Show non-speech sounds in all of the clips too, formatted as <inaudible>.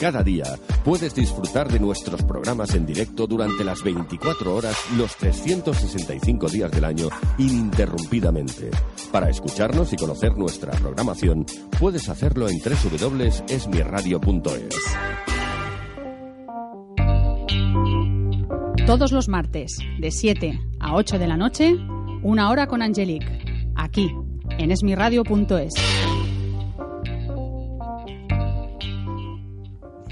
Cada día puedes disfrutar de nuestros programas en directo durante las 24 horas, los 365 días del año, ininterrumpidamente. Para escucharnos y conocer nuestra programación, puedes hacerlo en www.esmirradio.es. Todos los martes, de 7 a 8 de la noche, una hora con Angelique, aquí, en esmiradio.es.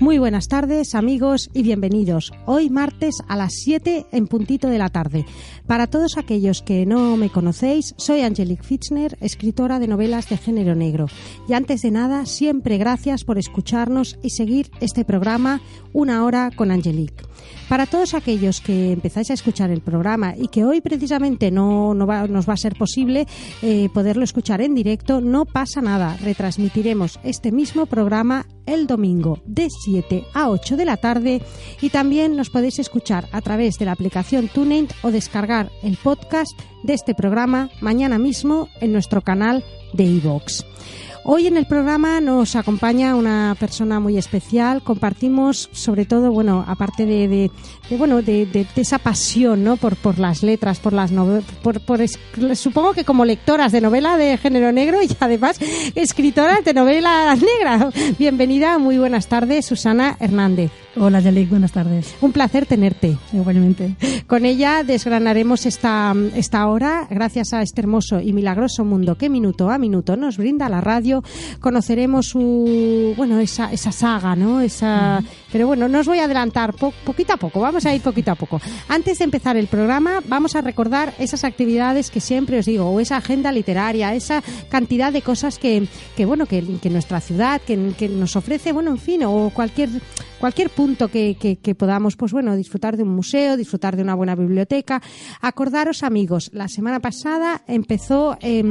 Muy buenas tardes, amigos, y bienvenidos. Hoy martes a las 7 en puntito de la tarde. Para todos aquellos que no me conocéis, soy Angelique Fitzner, escritora de novelas de género negro. Y antes de nada, siempre gracias por escucharnos y seguir este programa Una hora con Angelique. Para todos aquellos que empezáis a escuchar el programa y que hoy precisamente no, nos va a ser posible eh, poderlo escuchar en directo, no pasa nada. Retransmitiremos este mismo programa el domingo de 7 a 8 de la tarde y también nos podéis escuchar a través de la aplicación TuneIn o descargar el podcast de este programa mañana mismo en nuestro canal de iVoox. Hoy en el programa nos acompaña una persona muy especial. Compartimos, sobre todo, bueno, aparte de, de, de bueno, de, de, esa pasión, ¿no? Por, por las letras, por las novelas, por, por es, supongo que como lectoras de novela de género negro y además escritoras de novelas negras. Bienvenida, muy buenas tardes, Susana Hernández. Hola, Yalik, buenas tardes. Un placer tenerte. Igualmente. Con ella desgranaremos esta, esta hora, gracias a este hermoso y milagroso mundo que minuto a minuto nos brinda la radio. Conoceremos su, bueno, esa, esa saga, ¿no? Esa, pero bueno, no os voy a adelantar po poquito a poco, vamos a ir poquito a poco. Antes de empezar el programa, vamos a recordar esas actividades que siempre os digo, o esa agenda literaria, esa cantidad de cosas que, que bueno, que, que nuestra ciudad, que, que nos ofrece, bueno, en fin, o cualquier cualquier punto que, que, que, podamos, pues bueno, disfrutar de un museo, disfrutar de una buena biblioteca. Acordaros, amigos, la semana pasada empezó eh,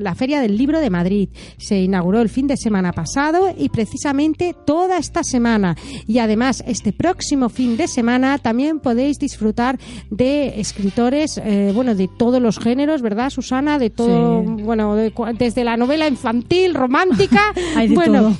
la Feria del Libro de Madrid. Se inauguró el fin de semana pasado y precisamente toda esta semana. Y además, este próximo fin de semana también podéis disfrutar de escritores, eh, bueno, de todos los géneros, ¿verdad, Susana? De todo, sí. bueno, de, desde la novela infantil, romántica, <laughs> Hay de bueno. todo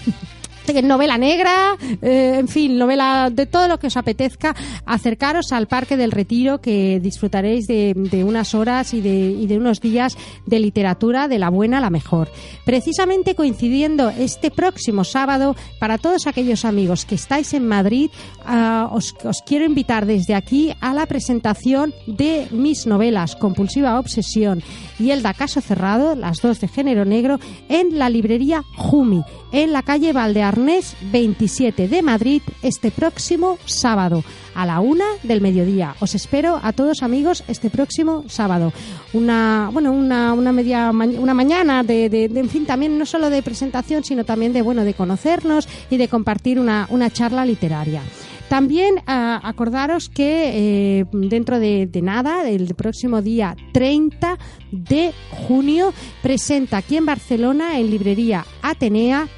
novela negra, eh, en fin, novela de todo lo que os apetezca, acercaros al Parque del Retiro que disfrutaréis de, unas horas y de, unos días de literatura de la buena a la mejor. Precisamente coincidiendo este próximo sábado, para todos aquellos amigos que estáis en Madrid, uh, os, os quiero invitar desde aquí a la presentación de mis novelas Compulsiva Obsesión y El da Caso Cerrado, las dos de género negro, en la librería Jumi, en la calle Valdearnés 27 de Madrid, este próximo sábado a la una del mediodía. Os espero a todos amigos este próximo sábado. Una, bueno, una, una media una mañana de, de, en fin, también no solo de presentación, sino también de bueno, de conocernos y de compartir una, una charla literaria. También uh, acordaros que eh, dentro de, de, nada, el próximo día 30 de junio, presenta aquí en Barcelona, en librería Atenea,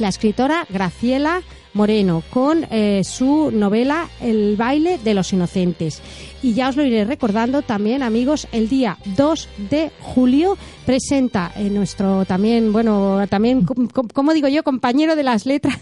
la escritora Graciela Moreno con eh, su novela El baile de los inocentes. Y ya os lo iré recordando también, amigos, el día 2 de julio presenta eh, nuestro también, bueno, también, como digo yo, compañero de las letras,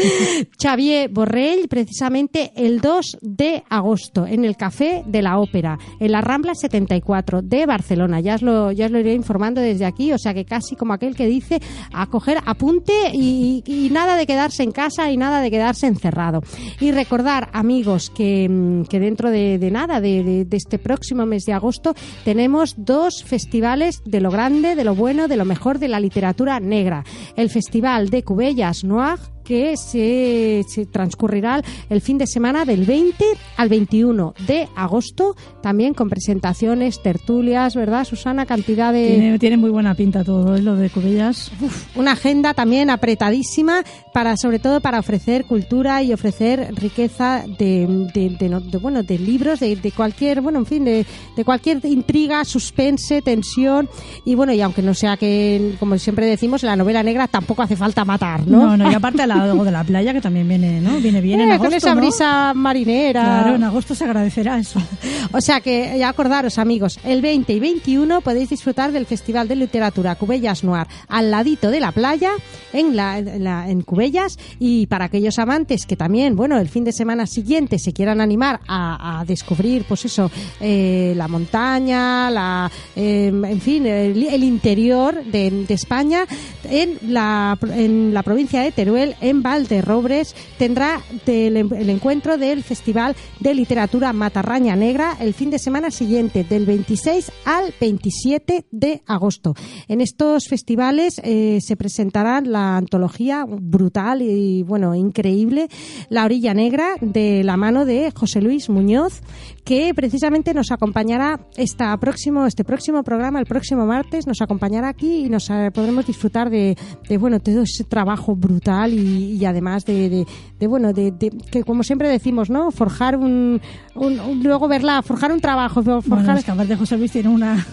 <laughs> Xavier Borrell, precisamente el 2 de agosto en el Café de la Ópera, en la Rambla 74 de Barcelona. Ya os lo, ya os lo iré informando desde aquí, o sea que casi como aquel que dice a coger apunte y, y nada de quedarse en casa y nada de quedarse encerrado. Y recordar, amigos, que, mm, que dentro de, de nada, de- de este próximo mes de agosto, tenemos dos festivales de lo grande, de lo bueno, de lo mejor de la literatura negra. El Festival de Cubellas Noir que se, se transcurrirá el fin de semana del 20 al 21 de agosto, también con presentaciones, tertulias, ¿verdad, Susana? Cantidad de... Tiene, tiene muy buena pinta todo, ¿eh? lo de Cubellas. una agenda también apretadísima para sobre todo para ofrecer cultura y ofrecer riqueza de, de- de no- de, bueno de libros de, de cualquier bueno en fin de, de cualquier intriga suspense tensión y bueno y aunque no sea que como siempre decimos en la novela negra tampoco hace falta matar no, No, no, y aparte la- algo de la playa que también viene, ¿no? Viene bien en Eh, agosto, con esa ¿no? brisa marinera Claro, en agosto se agradecerá eso. <laughs> O sea que ya acordaros, amigos, el 20 y 21 podéis disfrutar del Festival de Literatura Cubellas Noir al ladito de la playa, en, la, en, la- en Cubellas. Y para aquellos amantes que también, bueno, el fin de semana siguiente se quieran animar a, a descubrir, pues eso, eh, la montaña, la, eh, en fin, el, el interior de, de España, en la, en la provincia de Teruel, en Valderrobres, tendrá del- el encuentro del Festival de Literatura Matarraña Negra el fin de semana siguiente, del 26 al 27 de agosto. En estos festivales eh, se presentará la antología brutal y, bueno, increíble, La Orilla Negra, de la mano de José Luis Muñoz, que precisamente nos acompañará esta próximo, este próximo programa, el próximo martes, nos acompañará aquí y nos eh, podremos disfrutar de, de, bueno, todo ese trabajo brutal y, y además de, de- de, bueno, de, que como siempre decimos, ¿no? Forjar un, un- un- luego verla, forjar un trabajo, Bueno, forjar es que aparte José Luis tiene una,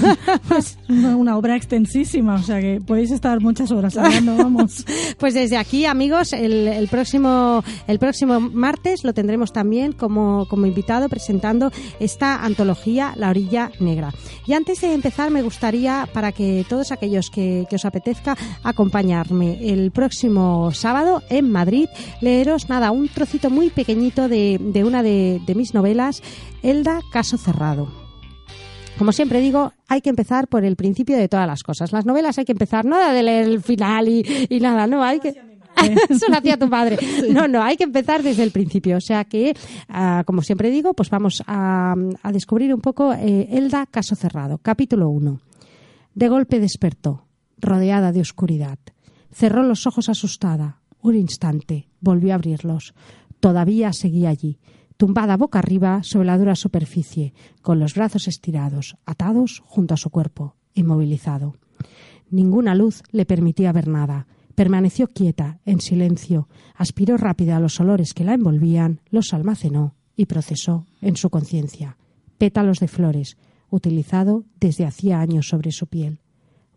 <laughs> pues, una, una obra extensísima, o sea que podéis estar muchas horas hablando, vamos. <laughs> Pues desde aquí, amigos, el, el próximo el próximo martes lo tendremos también como, como invitado esta antología La Orilla Negra. Y antes de empezar, me gustaría, para que todos aquellos que, os apetezca acompañarme el próximo sábado en Madrid, leeros nada, un trocito muy pequeñito de, de una de, de mis novelas, Elda Caso Cerrado. Como siempre digo, hay que empezar por el principio de todas las cosas. Las novelas hay que empezar, nada de leer el final y, y nada, no, hay que... <laughs> Eso lo hacía tu padre. <laughs> No, no, hay que empezar desde el principio. O sea que, ah, como siempre digo, pues vamos a, a descubrir un poco eh, Elda Caso Cerrado, capítulo 1. De golpe despertó, rodeada de oscuridad. Cerró los ojos asustada. Un instante, volvió a abrirlos. Todavía seguía allí, tumbada boca arriba sobre la dura superficie, con los brazos estirados, atados junto a su cuerpo, inmovilizado. Ninguna luz le permitía ver nada. Permaneció quieta, en silencio, aspiró rápida los olores que la envolvían, los almacenó y procesó en su conciencia. Pétalos de flores, utilizado desde hacía años sobre su piel.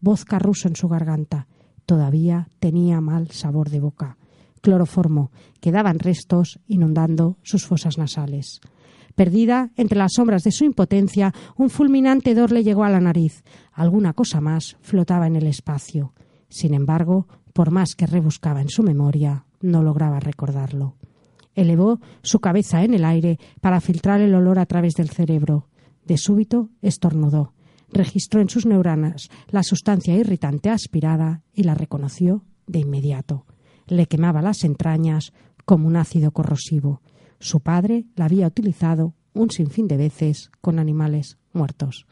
Voz carruso en su garganta. Todavía tenía mal sabor de boca. Cloroformo. Quedaban restos inundando sus fosas nasales. Perdida entre las sombras de su impotencia, un fulminante hedor le llegó a la nariz. Alguna cosa más flotaba en el espacio. Sin embargo, por más que rebuscaba en su memoria, no lograba recordarlo. Elevó su cabeza en el aire para filtrar el olor a través del cerebro. De súbito estornudó. Registró en sus neuronas la sustancia irritante aspirada y la reconoció de inmediato. Le quemaba las entrañas como un ácido corrosivo. Su padre la había utilizado un sinfín de veces con animales muertos.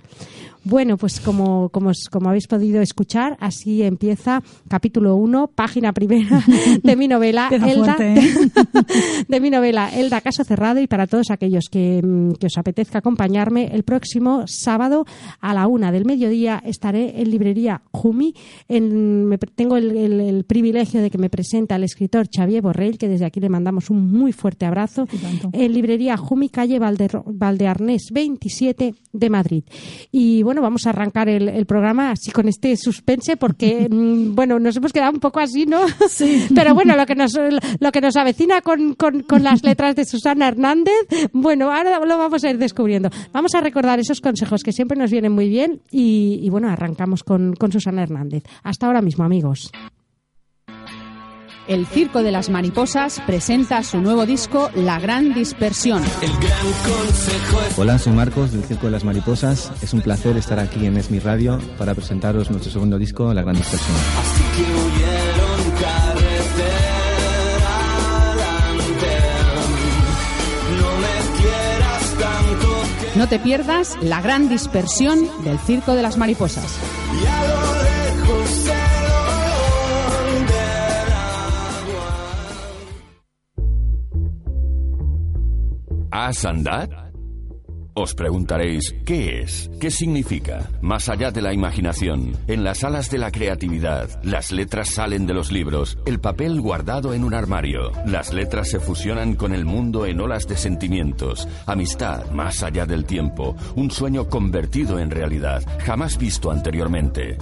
Bueno, pues como, como, como habéis podido escuchar, así empieza capítulo 1, página primera <laughs> de mi novela Elda, fuerte, ¿eh? <laughs> de mi novela Elda Caso Cerrado y para todos aquellos que, mm, que os apetezca acompañarme el próximo sábado a la una del mediodía estaré en librería Jumi. En, me tengo el, el- el privilegio de que me presenta el escritor Xavier Borrell, que desde aquí le mandamos un muy fuerte abrazo, en librería Jumi, calle Valder- Valdearnés 27 de Madrid. Y bueno, vamos a arrancar el, el programa así con este suspense porque, <laughs> mm, bueno, nos hemos quedado un poco así, ¿no? Sí. <laughs> Pero bueno, lo que nos, lo que nos avecina con, con- con las letras de Susana Hernández, bueno, ahora lo vamos a ir descubriendo. Vamos a recordar esos consejos que siempre nos vienen muy bien y, y bueno, arrancamos con, con Susana Hernández. Hasta ahora mismo, amigos. El Circo de las Mariposas presenta su nuevo disco La Gran Dispersión. Hola, soy Marcos del Circo de las Mariposas. Es un placer estar aquí en Esmi Radio para presentaros nuestro segundo disco, La Gran Dispersión. No, no te pierdas La Gran Dispersión del Circo de las Mariposas. ¿Has andat? Os preguntaréis, ¿qué es? ¿Qué significa? Más allá de la imaginación, en las alas de la creatividad, las letras salen de los libros, el papel guardado en un armario. Las letras se fusionan con el mundo en olas de sentimientos, amistad más allá del tiempo, un sueño convertido en realidad, jamás visto anteriormente.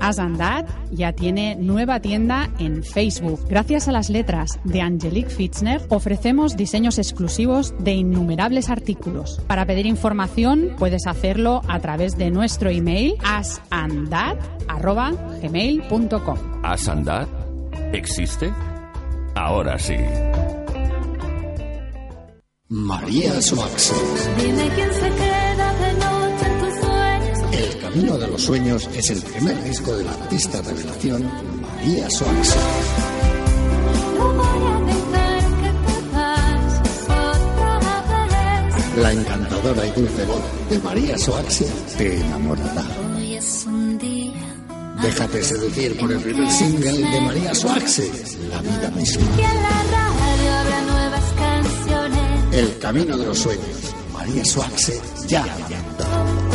¿Has andad? Asandad ya tiene nueva tienda en Facebook. Gracias a las letras de Angelique Fitzner ofrecemos diseños exclusivos de innumerables artículos. Para pedir información puedes hacerlo a través de nuestro email asandad@gmail.com. ¿Asandad? ¿Existe? Ahora sí. María Suax. Dime quién se queda de. El Camino de los Sueños es el primer disco de la artista revelación María vez. La encantadora y dulce voz de María Suax te enamorará. Déjate seducir por el primer single de María Suax, La vida misma. El Camino de los Sueños. María Suax ya la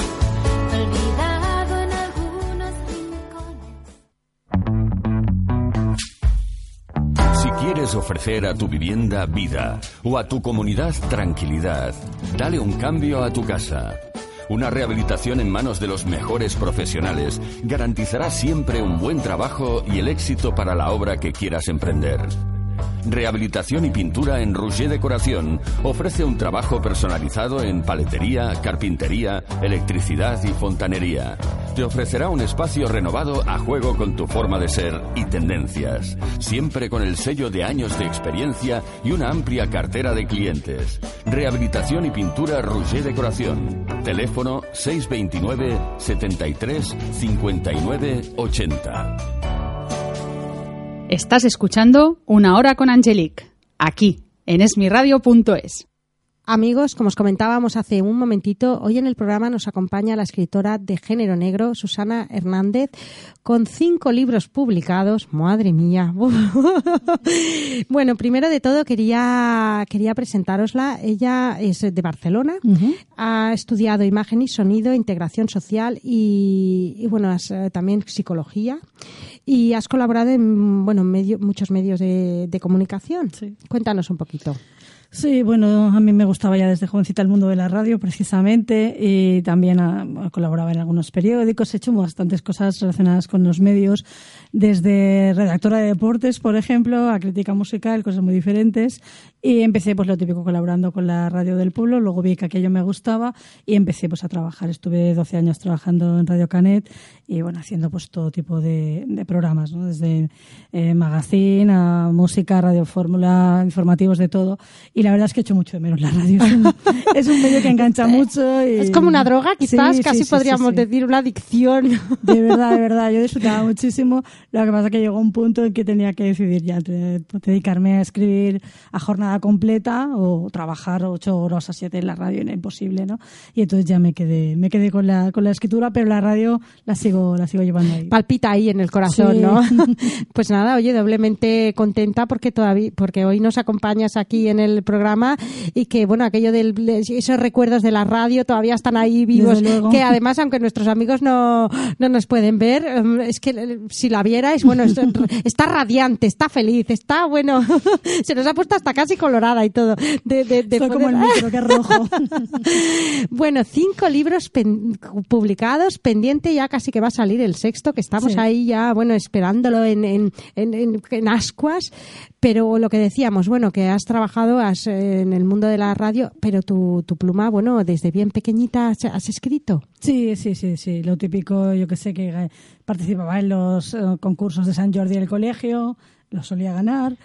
Ofrecer a tu vivienda vida o a tu comunidad tranquilidad, dale un cambio a tu casa. Una rehabilitación en manos de los mejores profesionales garantizará siempre un buen trabajo y el éxito para la obra que quieras emprender. Rehabilitación y pintura en Rouget Decoración ofrece un trabajo personalizado en paletería, carpintería, electricidad y fontanería. Te ofrecerá un espacio renovado a juego con tu forma de ser y tendencias, siempre con el sello de años de experiencia y una amplia cartera de clientes. Rehabilitación y pintura Rouget Decoración. Teléfono 629 73 59 80. Estás escuchando Una hora con Angelique, aquí, en esmiradio.es. Amigos, como os comentábamos hace un momentito, hoy en el programa nos acompaña la escritora de género negro, Susana Hernández, con cinco libros publicados. Madre mía. <laughs> bueno, primero de todo quería, quería presentárosla. Ella es de Barcelona, ha estudiado imagen y sonido, integración social y, y, bueno, has, eh, también psicología. Y has colaborado en bueno, medio, muchos medios de, de comunicación. Sí. Cuéntanos un poquito. Sí, bueno, a mí me gustaba ya desde jovencita el mundo de la radio, precisamente, y también ah, colaboraba en algunos periódicos, he hecho bastantes cosas relacionadas con los medios, desde redactora de deportes, por ejemplo, a crítica musical, cosas muy diferentes, y empecé pues lo típico colaborando con la radio del pueblo, luego vi que aquello me gustaba y empecé pues a trabajar. Estuve 12 años trabajando en Radio Canet y bueno, haciendo pues todo tipo de, de programas, ¿no? desde eh, magazine a música, radio fórmula, informativos, de todo. Y la verdad es que he hecho mucho de menos la radio. Es un, <laughs> es un medio que engancha mucho. Y... Es como una droga, quizás, Sí, casi sí, podríamos sí, decir una adicción. De verdad, de verdad, yo disfrutaba muchísimo. Lo que pasa es que llegó un punto en que tenía que decidir ya entre dedicarme a escribir a jornada completa o trabajar ocho horas a siete en la radio, era imposible, ¿no? Y entonces ya me quedé, me quedé con la, con la escritura, pero la radio la sigo, la sigo llevando ahí. Palpita ahí en el corazón. ¿no? <laughs> Pues nada, oye, doblemente contenta porque todavía, porque hoy nos acompañas aquí en el programa y que, bueno, aquello de esos recuerdos de la radio todavía están ahí vivos. Que además, aunque nuestros amigos no, no nos pueden ver, em, es que eh, si la vierais, bueno, es- <laughs> está radiante, está feliz, está, bueno, <laughs> se nos ha puesto hasta casi colorada y todo. De, de, de Estoy como poder- el micro, que es rojo. <laughs> Bueno, cinco libros pen- publicados, pendiente ya casi que va a salir el sexto, que estamos Sí. ahí ya, bueno, esperándolo en, en, en, en- en ascuas. Pero lo que decíamos, bueno, que has trabajado has, eh, en el mundo de la radio, pero tu, tu pluma, bueno, desde bien pequeñita has, has escrito. Sí, sí, sí, sí. Lo típico, yo que sé, que eh, participaba en los eh, concursos de San Jordi del colegio, lo solía ganar.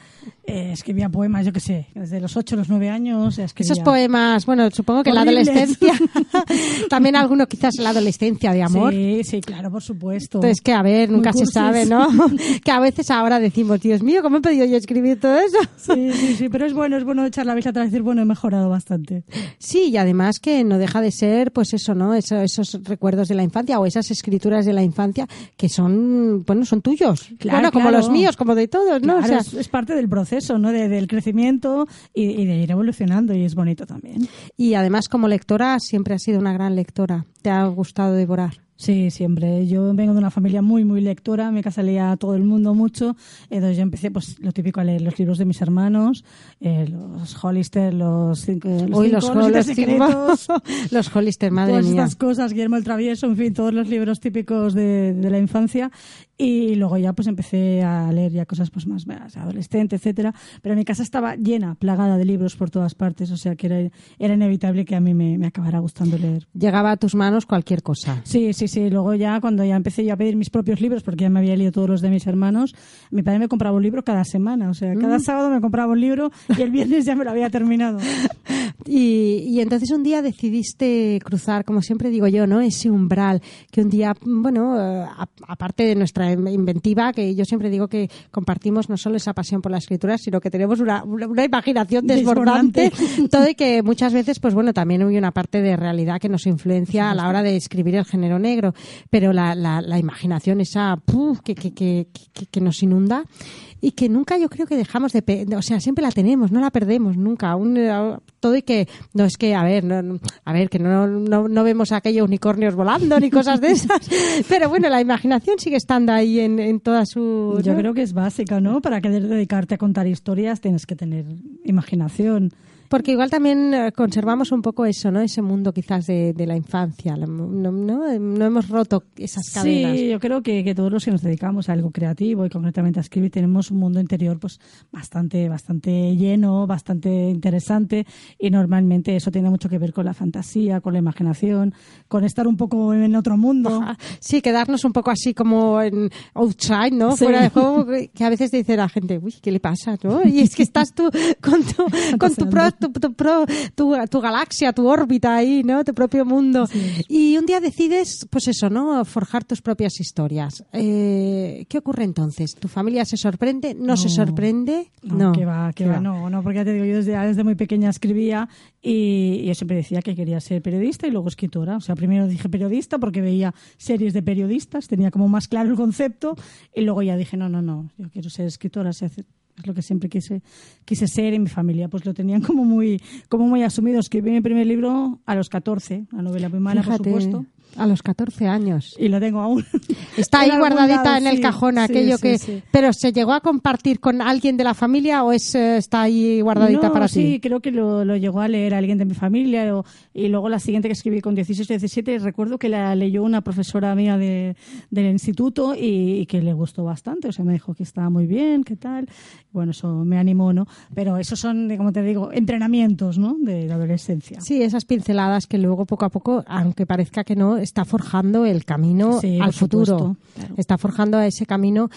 Eh, escribía poemas, yo qué sé, desde los 8 o los 9 años. escribía. Esos poemas, bueno, supongo que en la adolescencia, <laughs> también alguno quizás en la adolescencia de amor. Sí, sí, claro, por supuesto. Entonces, que a ver, nunca se sabe, ¿no? <laughs> que a veces ahora decimos, Dios mío, ¿cómo he podido yo escribir todo eso? Sí, sí, sí, pero es bueno, es bueno echar la vista atrás y decir, bueno, he mejorado bastante. Sí, y además que no deja de ser, pues eso, ¿no? Eso- esos recuerdos de la infancia o esas escrituras de la infancia que son, bueno, son tuyos. Claro, bueno, como claro. los míos, como de todos, ¿no? Claro, o sea, es, es parte del proceso, ¿no? De- del crecimiento y, y de ir evolucionando y es bonito también. y además como lectora siempre has sido una gran lectora. Te ha gustado devorar. Sí, siempre. Yo vengo de una familia muy, muy lectora. Mi casa leía a todo el mundo mucho. Entonces yo empecé, pues, lo típico a leer los libros de mis hermanos, eh, los Hollister, los cinco, los, Uy, cinco, los, los secretos. <laughs> los Hollister, madre todas mía. estas cosas, Guillermo el Travieso, en fin, todos los libros típicos de, de la infancia. Y luego ya pues empecé a leer ya cosas pues más, más adolescente, etcétera. Pero mi casa estaba llena, plagada de libros por todas partes, o sea que era, era inevitable que a mí me, me acabara gustando leer. Llegaba a tus manos cualquier cosa. Sí, sí, sí. Luego ya cuando ya empecé yo a pedir mis propios libros, porque ya me había leído todos los de mis hermanos, mi padre me compraba un libro cada semana. O sea, cada Mm. sábado me compraba un libro y el viernes ya me lo había terminado. <laughs> Y, y entonces un día decidiste cruzar, como siempre digo yo, ¿no? Ese umbral que un día, bueno, eh, a- aparte de nuestra inventiva, que yo siempre digo que compartimos no solo esa pasión por la escritura, sino que tenemos una, una- imaginación desbordante, todo y que muchas veces, pues bueno, también hay una parte de realidad que nos influencia a la hora de escribir el género negro, pero la, la, la imaginación esa ¡puf! que, que, que, que- nos inunda y que nunca yo creo que dejamos de, o sea, siempre la tenemos, no la perdemos nunca, aún, todo y que no es que, a ver, no, a ver, que no, no, no vemos aquellos unicornios volando ni cosas de esas, <laughs> pero bueno, la imaginación sigue estando ahí en, en toda su... Yo creo que es básica, ¿no? Para querer dedicarte a contar historias tienes que tener imaginación. Porque igual también eh, conservamos un poco eso, ¿no? Ese mundo quizás de, de la infancia, no, no, no hemos roto esas cadenas. Sí, yo creo que, que todos los que nos dedicamos a algo creativo y concretamente a escribir tenemos un mundo interior pues bastante bastante lleno, bastante interesante y normalmente eso tiene mucho que ver con la fantasía, con la imaginación, con estar un poco en otro mundo. Sí, quedarnos un poco así como en outside, ¿no? Sí. Fuera de juego, que a veces dice la gente, uy, ¿qué le pasa? ¿no? Y es que estás tú con tu, <laughs> con tu, pro- tu, tu tu- tu galaxia, tu órbita ahí, ¿no? Tu propio mundo. Y un día decides, pues eso, ¿no? Forjar tus propias historias. Eh, ¿Qué ocurre entonces? ¿Tu familia se sorprende? ¿No, se No. sorprende? No, que va, que va, no, no, porque ya te digo, yo desde, desde muy pequeña escribía y, y yo siempre decía que quería ser periodista y luego escritora. O sea, primero dije periodista porque veía series de periodistas, tenía como más claro el concepto y luego ya dije, no, no, no, yo quiero ser escritora, hacer- es lo que siempre quise, quise ser y mi familia pues lo tenían como muy, como muy asumido. Escribí mi primer libro a los 14, la novela muy mala, por supuesto. A los 14 años. Y lo tengo aún. Está <laughs> ahí guardadita lado, en el sí, cajón sí, aquello sí, que... sí. Pero ¿se llegó a compartir con alguien de la familia o es eh, está ahí guardadita no, para sí, ti? creo que lo, lo llegó a leer alguien de mi familia o- y luego la siguiente que escribí con 16 o 17 recuerdo que la leyó una profesora mía de, del instituto y, y que le gustó bastante, o sea, me dijo que estaba muy bien, qué tal. Bueno, eso me animó, ¿no? Pero esos son, como te digo, entrenamientos, ¿no? De la adolescencia. Sí, esas pinceladas que luego poco a poco, aunque parezca que no, está forjando el camino Sí, al futuro. supuesto, claro. Está forjando ese camino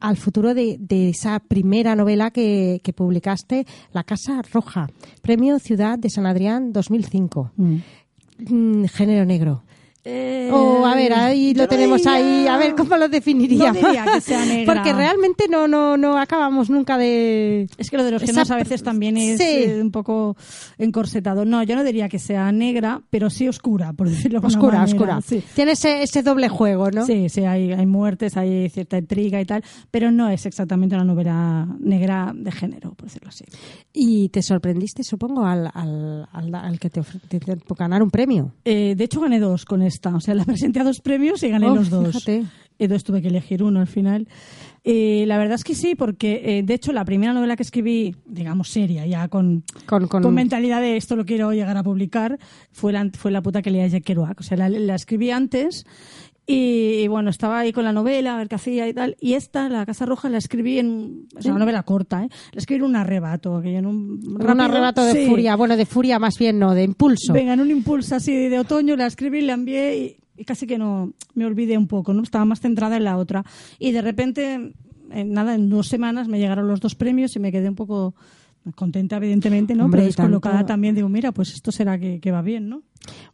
al futuro de, de esa primera novela que, que publicaste, La Casa Roja, Premio Ciudad de San Adrián 2005. Mm. Mm, género negro. Eh, O, a ver, ahí lo no tenemos diría- ahí, a ver cómo lo definiríamos. No diría que sea negra. Porque realmente no, no, no acabamos nunca de... Es que lo de los géneros a veces también es Sí. eh, un poco encorsetado. No, yo no diría que sea negra, pero sí oscura, por decirlo Oscura, manera. oscura. Sí. Tiene ese, ese doble juego, ¿no? Sí, sí, hay, hay muertes, hay cierta intriga y tal, pero no es exactamente una novela negra de género, por decirlo así. Y te sorprendiste, supongo, al, al, al, al que te ofreciste ganar un premio. Eh, de hecho, gané dos con esta. O sea, la <laughs> presenté a dos premios y gané Oh, los dos. fíjate. Entonces tuve que elegir uno al final. Eh, la verdad es que sí, porque eh, de hecho la primera novela que escribí, digamos seria, ya con, Con, con, con mentalidad de esto lo quiero llegar a publicar, fue la, fue la puta que leía Jack Kerouac. O sea, la, la escribí antes y, y, bueno, estaba ahí con la novela, a ver qué hacía y tal. Y esta, La Casa Roja, la escribí en... Es una novela corta, ¿eh? La escribí en un arrebato. Que en un, un arrebato de Sí. furia. Bueno, de furia más bien no, de impulso. Venga, en un impulso así de otoño la escribí, la envié y, y casi que no me olvidé un poco, ¿no? Estaba más centrada en la otra. Y de repente en nada, en dos semanas me llegaron los dos premios y me quedé un poco contenta, evidentemente, ¿no? Hombre, Pero tanto- descolocada también. Digo, mira, pues esto será que, que va bien, ¿no?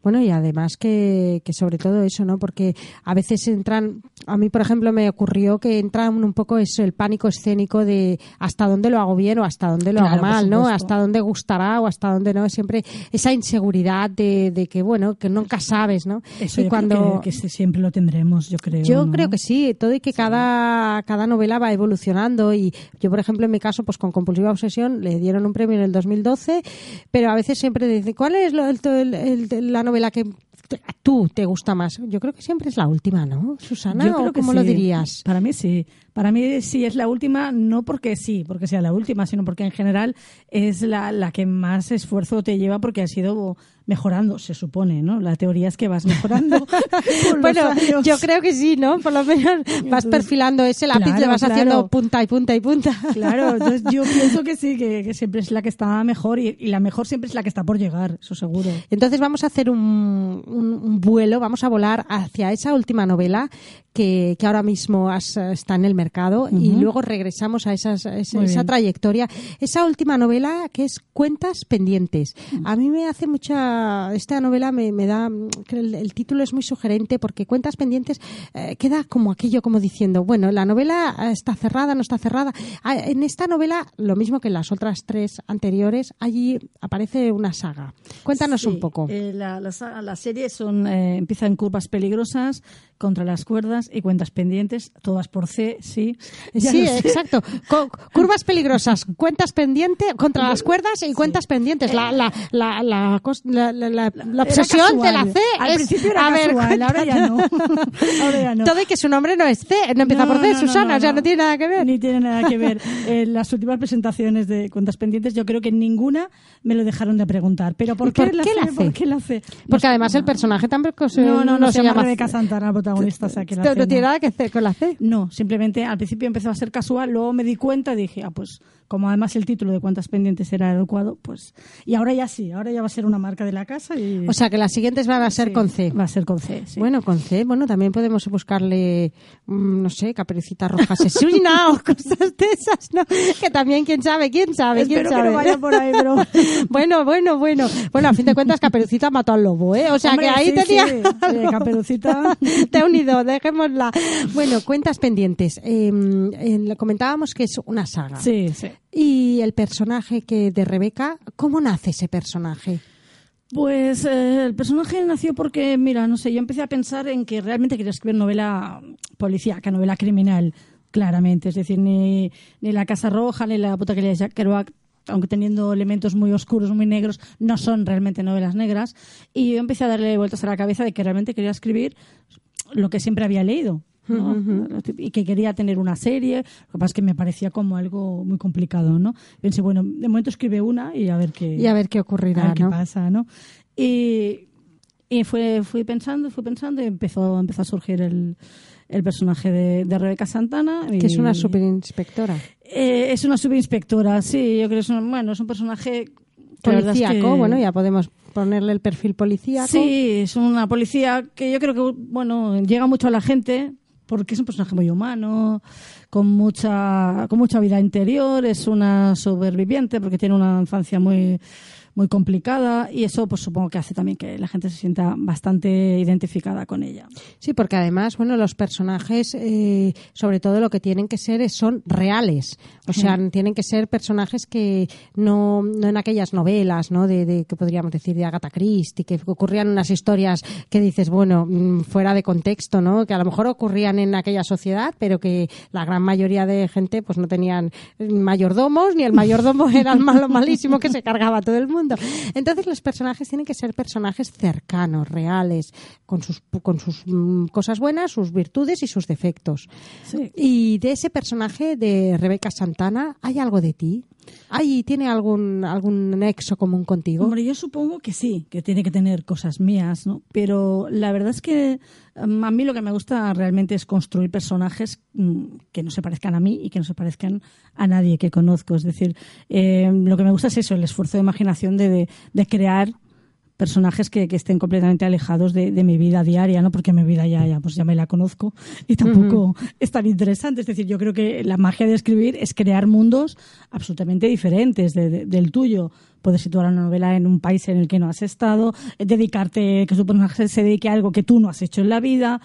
Bueno, y además que, que sobre todo eso, ¿no? Porque a veces entran, a mí por ejemplo me ocurrió que entran un poco eso, el pánico escénico de hasta dónde lo hago bien o hasta dónde lo Claro, hago mal, ¿no? Hasta dónde gustará o hasta dónde no. Siempre esa inseguridad de, de que, bueno, que nunca sabes, ¿no? Eso y yo cuando... creo que, siempre lo tendremos, yo creo. Yo ¿no? creo que sí, todo y que cada, cada novela va evolucionando y yo, por ejemplo, en mi caso, pues con Compulsiva Obsesión le dieron un premio en el 2012, pero a veces siempre dicen, ¿cuál es lo- el- el- el- la novela que a tú te gusta más? Yo creo que siempre es la última, ¿no, Susana? Yo creo ¿O que ¿Cómo sí. lo dirías? Para mí sí. Para mí sí es la última, no porque sí, porque sea la última, sino porque en general es la, la que más esfuerzo te lleva porque ha sido mejorando, se supone, ¿no? La teoría es que vas mejorando. <laughs> Bueno, años. yo creo que sí, ¿no? Por lo menos vas perfilando ese lápiz, le vas claro. haciendo punta y punta y punta. Claro, entonces <laughs> yo pienso que sí, que, que siempre es la que está mejor y, y la mejor siempre es la que está por llegar, eso seguro. Entonces vamos a hacer un, un- un vuelo, vamos a volar hacia esa última novela que, que ahora mismo has- está en el mercado y luego regresamos a, esas- a esa, esa trayectoria. Esa última novela que es Cuentas pendientes. A mí me hace mucha... Esta novela me, me da... que El, el título es muy sugerente porque Cuentas pendientes eh, queda como aquello como diciendo, bueno, la novela eh, está cerrada, no está cerrada. Ah, En esta novela, lo mismo que en las otras tres anteriores, allí aparece una saga. Cuéntanos Sí, un poco. eh, la, la, sa- la serie son, eh, empieza en curvas peligrosas, contra las cuerdas y cuentas pendientes, todas por C, sí. Ya Sí, exacto. Co- curvas peligrosas, cuentas pendientes contra las cuerdas y cuentas pendientes. La, la, la, la, la, la- obsesión de la. C Al es. principio era a ver, casual, ahora ya no. cuéntanos. <laughs> Ahora ya no. Todo y que su nombre no es C, no empieza No, por C, no, Susana, o sea, no tiene nada que ver. Ni tiene nada que ver. En las últimas presentaciones de cuentas pendientes, yo creo que ninguna me lo dejaron de preguntar. ¿Pero por ¿Y qué, por la, qué C? C? ¿Por qué la C? Porque además el personaje tampoco se, No, no, no, se, llama Rebeca. Santana, la protagonista. No, C no tiene nada que hacer con la C. No, simplemente al principio empezó a ser casual, luego me di cuenta y dije, ah, pues como además el título de cuentas pendientes era adecuado, pues... Y ahora ya sí, ahora ya va a ser una marca de la casa y... O sea, que las siguientes van a ser Sí, con C. Va a ser con C, sí. Bueno, con C, bueno, también podemos buscarle, mm, no sé, caperucita roja asesina <laughs> o cosas de esas, ¿no? Que también, quién sabe, quién sabe, quién Espero que sabe. no vaya por ahí, pero... <laughs> bueno, bueno, bueno. Bueno, a fin de cuentas, Caperucita mató al lobo, ¿eh? O sea, Hombre, que ahí sí, tenía... sí. <laughs> Eh, Caperucita. Te ha unido, dejémosla. Bueno, cuentas pendientes. Eh, eh, comentábamos que es una saga. Sí, sí. Y el personaje que de Rebeca, ¿cómo nace ese personaje? Pues eh, el personaje nació porque, mira, no sé, yo empecé a pensar en que realmente quería escribir novela policíaca, novela criminal, claramente. Es decir, ni, ni La Casa Roja, ni La puta que leía Jack Kerouac, aunque teniendo elementos muy oscuros, muy negros, no son realmente novelas negras. Y yo empecé a darle vueltas a la cabeza de que realmente quería escribir lo que siempre había leído. ¿No? Y que quería tener una serie, lo que pasa es que me parecía como algo muy complicado, ¿no? Pensé, bueno, de momento escribe una y a ver qué, Y a ver qué a ocurrirá, qué pasa, ¿no? Y, y fue, fui pensando, fui pensando y empezó, empezó a surgir el, el personaje de, de Rebeca Santana. Que es una superinspectora. Eh, es una subinspectora, sí, yo creo que es un, bueno, es un personaje... es Policíaco, que- bueno, ya podemos ponerle el perfil policíaco. Sí, es una policía que yo creo que, bueno, llega mucho a la gente porque es un personaje muy humano, con mucha, con mucha vida interior, es una superviviente porque tiene una infancia muy, muy complicada y eso pues supongo que hace también que la gente se sienta bastante identificada con ella. Sí, porque además, bueno, los personajes, eh, sobre todo lo que tienen que ser es, son reales. O sea, tienen que ser personajes que no, no en aquellas novelas, ¿no? De, de que podríamos decir de Agatha Christie, que ocurrían unas historias que dices, bueno, mm, fuera de contexto, ¿no? Que a lo mejor ocurrían en aquella sociedad, pero que la gran mayoría de gente, pues no tenían mayordomos, ni el mayordomo <laughs> era el malo malísimo que se cargaba a todo el mundo. Entonces los personajes tienen que ser personajes cercanos, reales, con sus, con sus mm, cosas buenas, sus virtudes y sus defectos. Sí. Y de ese personaje de Rebeca Santana, ¿hay algo de ti? ¿Hay, ¿Tiene algún, algún nexo común contigo? Hombre, yo supongo que sí, que tiene que tener cosas mías, ¿no? Pero la verdad es que mm, a mí lo que me gusta realmente es construir personajes mm, que no se parezcan a mí y que no se parezcan a nadie que conozco. Es decir, eh, lo que me gusta es eso, el esfuerzo de imaginación de- de crear personajes que, que estén completamente alejados de, de mi vida diaria, ¿no? Porque mi vida ya, ya, pues ya me la conozco y tampoco es tan interesante. Es decir, yo creo que la magia de escribir es crear mundos absolutamente diferentes de- de- del tuyo. Puedes situar una novela en un país en el que no has estado, eh, dedicarte, que su personaje se dedique a algo que tú no has hecho en la vida,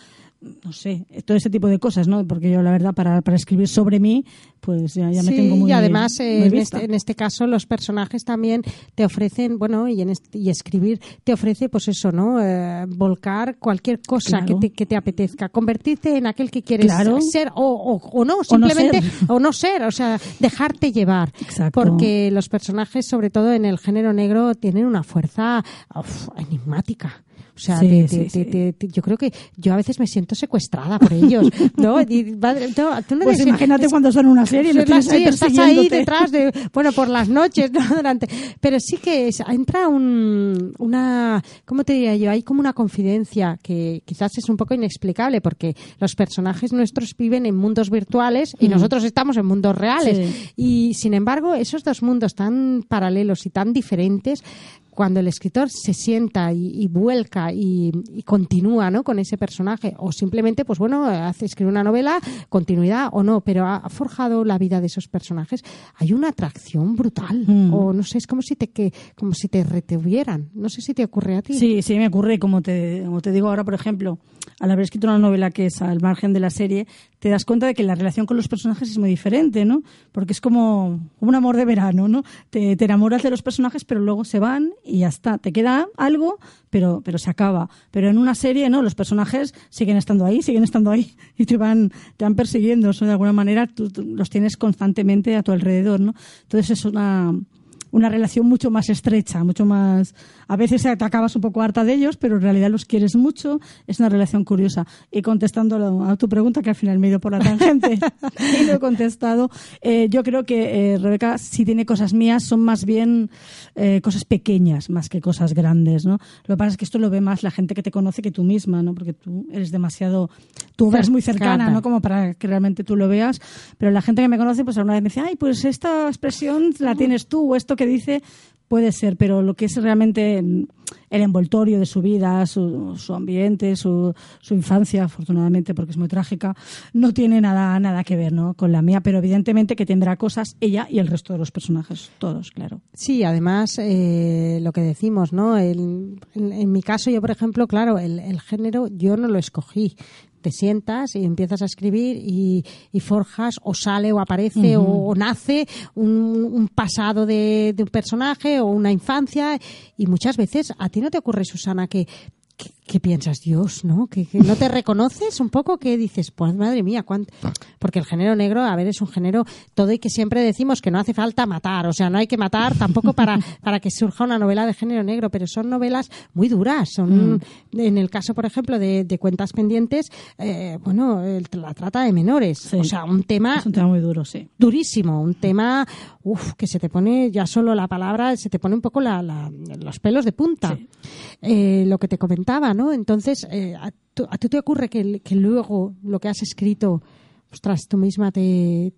no sé, todo ese tipo de cosas, ¿no? Porque yo, la verdad, para, para escribir sobre mí, pues ya, ya me Sí, tengo muy y además eh, muy en, este, en este caso los personajes también te ofrecen bueno y en este- y escribir te ofrece pues eso no Eh, volcar cualquier cosa Claro. que, te, que te apetezca convertirte en aquel que quieres Claro. ser o, o- o no O no simplemente ser. o no ser o sea dejarte llevar Exacto. porque los personajes sobre todo en el género negro tienen una fuerza uf, enigmática o sea, Sí, te- sí, te- te- te- yo creo que yo a veces me siento secuestrada por ellos, <laughs> ¿no? Y, madre, no, tú no Pues te- imagínate es- cuando son una serie, ahí sí, estás ahí detrás de, bueno, por las noches, <laughs> ¿no? Durante, pero sí que es- entra un, una, ¿cómo te diría yo? Hay como una confidencia que quizás es un poco inexplicable porque los personajes nuestros viven en mundos virtuales y Mm. nosotros estamos en mundos reales. Sí. Y sin embargo, esos dos mundos tan paralelos y tan diferentes, cuando el escritor se sienta y, y vuelca y, y continúa ¿no? con ese personaje, o simplemente, pues bueno, hace escribe una novela, continuidad o no, pero ha, ha forjado la vida de esos personajes, hay una atracción brutal. Mm. O no sé, es como si te que, como si te retuvieran. No sé si te ocurre a ti. Sí, sí, me ocurre. Como te, como te digo ahora, por ejemplo, al haber escrito una novela que es al margen de la serie, te das cuenta de que la relación con los personajes es muy diferente, ¿no? Porque es como, un amor de verano, ¿no? Te, enamoras de los personajes, pero luego se van y ya está. Te queda algo, pero, pero se acaba. Pero en una serie, ¿no? Los personajes siguen estando ahí, siguen estando ahí <laughs> y te van, te van persiguiendo. De alguna manera tú, tú los tienes constantemente a tu alrededor, ¿no? Entonces es una una relación mucho más estrecha, mucho más... A veces te acabas un poco harta de ellos, pero en realidad los quieres mucho. Es una relación curiosa. Y contestando a tu pregunta, que al final me he ido por la tangente <laughs> y lo he contestado, eh, yo creo que eh, Rebeca, si tiene cosas mías, son más bien eh, cosas pequeñas, más que cosas grandes, ¿no? Lo que pasa es que esto lo ve más la gente que te conoce que tú misma, ¿no? Porque tú eres demasiado... Tú eres muy cercana. ¿no? Como para que realmente tú lo veas. Pero la gente que me conoce, pues alguna vez me dice, ay, pues esta expresión la tienes tú, o esto que dice puede ser, pero lo que es realmente el envoltorio de su vida, su, su ambiente, su, su infancia, afortunadamente, porque es muy trágica, no tiene nada, nada que ver ¿no? con la mía, pero evidentemente que tendrá cosas ella y el resto de los personajes, todos, claro. Sí, además, eh, lo que decimos, ¿no? El- en, en mi caso, yo, por ejemplo, claro, el, el género yo no lo escogí. Te sientas y empiezas a escribir y, y forjas o sale o aparece o, o nace un, un pasado de, de un personaje o una infancia. Y muchas veces a ti no te ocurre, Susana, que que piensas, Dios, ¿no? Que, que no te reconoces un poco, que dices, pues madre mía, cuánto... Porque el género negro, a ver, es un género todo y que siempre decimos que no hace falta matar, o sea, no hay que matar tampoco para, <laughs> para que surja una novela de género negro, pero son novelas muy duras. Son, en el caso, por ejemplo, de, de Cuentas Pendientes, eh, bueno, el- la trata de menores, Sí. o sea, un tema Es un tema muy duro, sí. durísimo, un tema uf, que se te pone ya solo la palabra, se te pone un poco la, la- los pelos de punta. Sí. Eh, lo que te comentaba, ¿no? Entonces, eh, a, ti te ocurre que, luego lo que has escrito, ostras, tú misma te,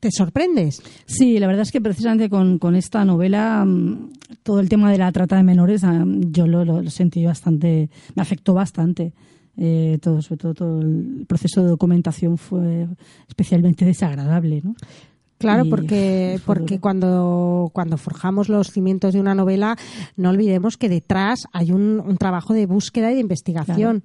te, sorprendes. Sí, la verdad es que precisamente con, esta novela mm, todo el tema de la trata de menores ah, yo lo, lo sentí bastante, me afectó bastante. Eh, todo, sobre todo, todo el proceso de documentación fue especialmente desagradable, ¿no? Claro, Y porque, <laughs> porque cuando, cuando forjamos los cimientos de una novela, no olvidemos que detrás hay un, un trabajo de búsqueda y de investigación.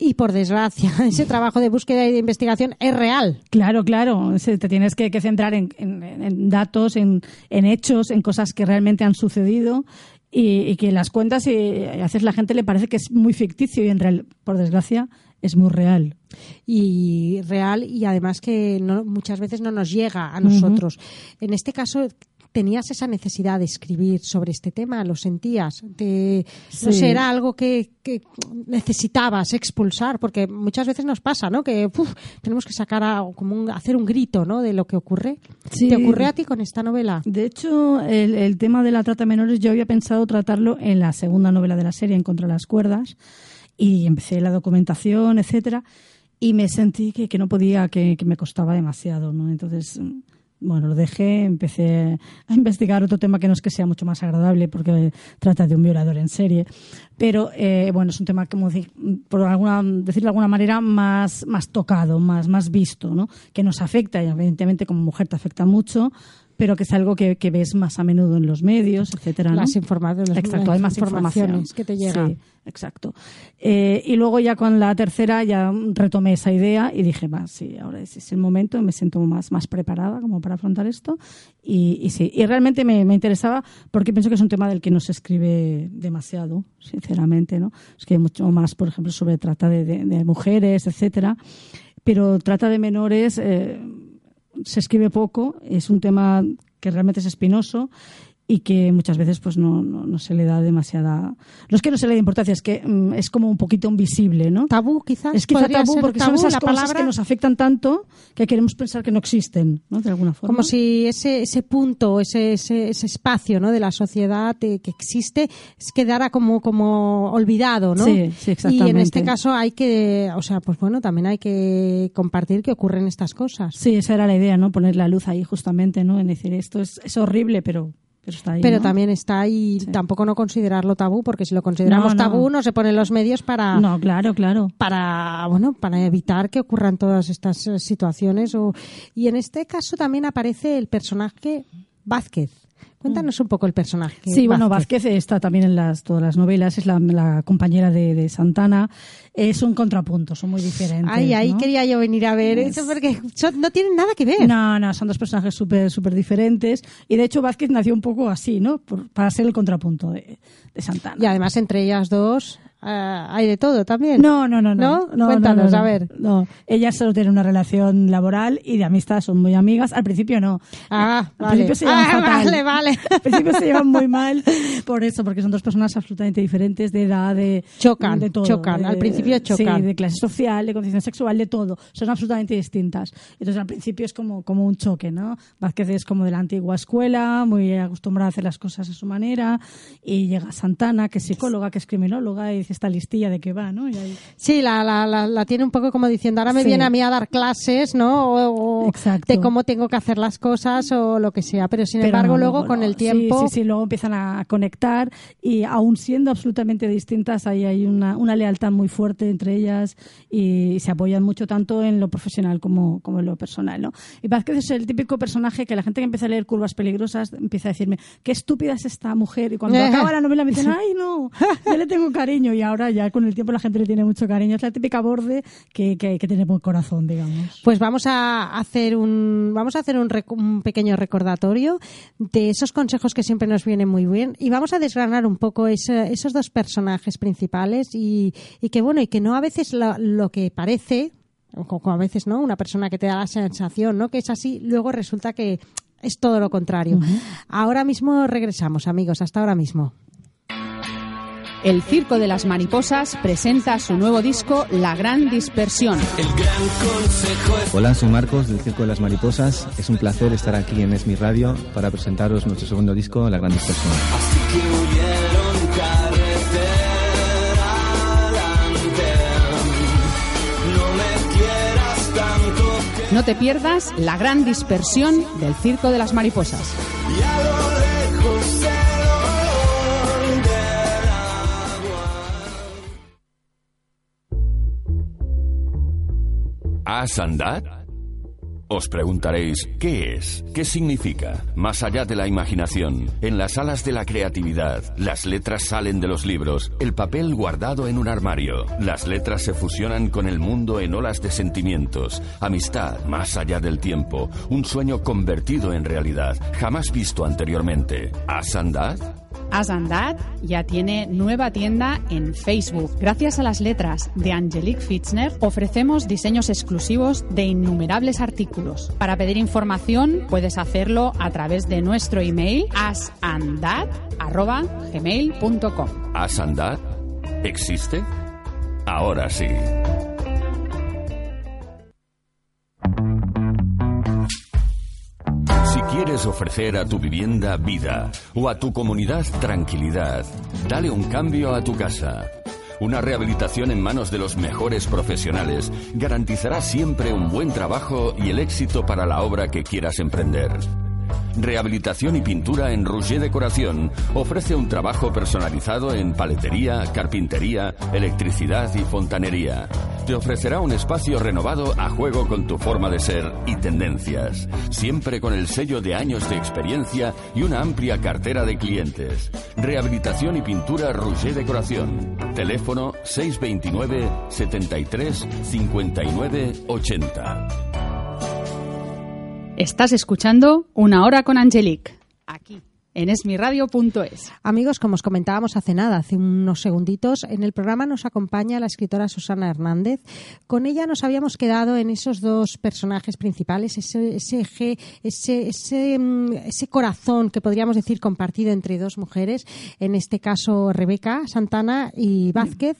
Y por desgracia, <laughs> ese trabajo de búsqueda y de investigación es real. Claro, claro. Te tienes que, que centrar en, en- en datos, en, en hechos, en cosas que realmente han sucedido y, y que las cuentas y, y a veces la gente le parece que es muy ficticio y en real, por desgracia, es muy real. y real y además que no- muchas veces no nos llega a nosotros. En este caso tenías esa necesidad de escribir sobre este tema, lo sentías, Te- no sé, era algo que, que necesitabas expulsar, porque muchas veces nos pasa, ¿no? Que uf, tenemos que sacar a- como un- hacer un grito, ¿no? De lo que ocurre. Sí. ¿Te ocurre a ti con esta novela? De hecho, el, el tema de la trata de menores yo había pensado tratarlo en la segunda novela de la serie, En contra de las cuerdas, y empecé la documentación, etcétera, y me sentí que, que no podía, que, que me costaba demasiado, ¿no? Entonces bueno, lo dejé, empecé a investigar otro tema que no es que sea mucho más agradable porque trata de un violador en serie, pero eh, bueno, es un tema como decir, por alguna, decirlo de alguna manera más, más tocado, más, más visto, ¿no? Que nos afecta y evidentemente como mujer te afecta mucho, pero que es algo que, que ves más a menudo en los medios, etcétera. ¿no? Las informaciones, Exacto, hay más informaciones información que te llegan. Sí, exacto. Eh, y luego ya con la tercera ya retomé esa idea y dije, va, sí, ahora es, es el momento, me siento más, más preparada como para afrontar esto. Y, y sí, y realmente me, me interesaba porque pienso que es un tema del que no se escribe demasiado, sinceramente, ¿no? Es que hay mucho más, por ejemplo, sobre trata de, de- de mujeres, etcétera. Pero trata de menores eh, se escribe poco, es un tema que realmente es espinoso y que muchas veces pues no, no, no se le da demasiada no es que no se le dé importancia es que mm, es como un poquito invisible no tabú quizás es quizá tabú porque tabú, son esas cosas palabra que nos afectan tanto que queremos pensar que no existen no de alguna forma como si ese, ese punto, ese, ese, ese espacio ¿no? de la sociedad eh, que existe quedara como, como olvidado, ¿no? Sí, sí, Y en exactamente. este caso hay que, o sea, pues bueno, también hay que compartir que ocurren estas cosas. sí esa era la idea no poner la luz ahí justamente no en decir esto es, es horrible pero pero está ahí Pero ¿no? también está ahí, tampoco no considerarlo tabú, porque si lo consideramos No, no. tabú no se ponen los medios para, no claro claro para bueno para evitar que ocurran todas estas eh, situaciones o y en este caso también aparece el personaje Vázquez cuéntanos un poco el personaje Sí, bueno, Vázquez está también en las, todas las novelas, es la, la compañera de, de Santana. Es un contrapunto, son muy diferentes. ay ahí ¿no? quería yo venir a ver eso porque son- no tienen nada que ver No, no, son dos personajes súper súper diferentes. Y de hecho, Vázquez nació un poco así, ¿no? Por- para ser el contrapunto de, de Santana. y además entre ellas dos eh, hay de todo también No, no, no, no. ¿No? Cuéntanos, no, a ver. No, ellas solo tienen una relación laboral y de amistad, son muy amigas. Al principio no. ah Al vale principio se llevan Ah, fatal. vale vale <laughs> Al principio se llevan muy mal por eso, porque son dos personas absolutamente diferentes de edad, de Chocan, de todo, chocan, de- al principio chocan. Sí, de clase social, de condición sexual, de todo. Son absolutamente distintas. Entonces al principio es como, como un choque, ¿no? Vázquez es como de la antigua escuela, muy acostumbrada a hacer las cosas a su manera, y llega Santana, que es psicóloga, que es criminóloga, y dice esta listilla de qué va, ¿no? Y ahí- Sí, la, la, la, la tiene un poco como diciendo, ahora me Sí. viene a mí a dar clases, ¿no? O, o Exacto. de cómo tengo que hacer las cosas o lo que sea. Pero sin Pero embargo, no, luego no, con el tiempo. Sí, sí, sí, luego empiezan a conectar y aún siendo absolutamente distintas, ahí hay una, una lealtad muy fuerte entre ellas y se apoyan mucho tanto en lo profesional como, como en lo personal, ¿no? Y Vázquez es el típico personaje que la gente que empieza a leer Curvas Peligrosas empieza a decirme, qué estúpida es esta mujer. Y cuando <laughs> acaba la novela me dicen, <laughs> ay, no, yo le tengo cariño. Y ahora ya con el tiempo la gente le tiene mucho cariño. Es la típica borde que, que, que tiene buen corazón, digamos. Pues vamos a hacer un vamos a hacer un, rec- un pequeño recordatorio de esos consejos que siempre nos vienen muy bien y vamos a desgranar un poco ese- esos dos personajes principales y, y que bueno y que no a veces lo, lo que parece como a veces no una persona que te da la sensación no que es así luego resulta que es todo lo contrario. Ahora mismo regresamos amigos hasta ahora mismo. El Circo de las Mariposas presenta su nuevo disco La Gran Dispersión. Hola, soy Marcos del Circo de las Mariposas. Es un placer estar aquí en Esmi Radio para presentaros nuestro segundo disco, La Gran Dispersión. No te pierdas La Gran Dispersión del Circo de las Mariposas. ¿Has andat? Os preguntaréis, ¿qué es? ¿Qué significa? Más allá de la imaginación, en las alas de la creatividad, las letras salen de los libros, el papel guardado en un armario. Las letras se fusionan con el mundo en olas de sentimientos, amistad más allá del tiempo, un sueño convertido en realidad, jamás visto anteriormente. ¿Has andat? Asandat ya tiene nueva tienda en Facebook. Gracias a las letras de Angelique Fitzner ofrecemos diseños exclusivos de innumerables artículos. Para pedir información puedes hacerlo a través de nuestro email asandat@gmail.com. ¿Has andat? ¿Existe? Ahora sí. Quieres ofrecer a tu vivienda vida o a tu comunidad tranquilidad, dale un cambio a tu casa. Una rehabilitación en manos de los mejores profesionales garantizará siempre un buen trabajo y el éxito para la obra que quieras emprender. Rehabilitación y pintura en Rouget Decoración ofrece un trabajo personalizado en paletería, carpintería, electricidad y fontanería. Te ofrecerá un espacio renovado a juego con tu forma de ser y tendencias, siempre con el sello de años de experiencia y una amplia cartera de clientes. Rehabilitación y pintura Rouget Decoración. Teléfono 629 73 59 80. Estás escuchando Una Hora con Angelique, en esmiradio.es. Amigos, como os comentábamos hace nada, hace unos segunditos, en el programa nos acompaña la escritora Susana Hernández. Con ella nos habíamos quedado en esos dos personajes principales, ese, ese eje, ese, ese, mm, ese corazón que podríamos decir compartido entre dos mujeres, en este caso Rebeca Santana y Vázquez,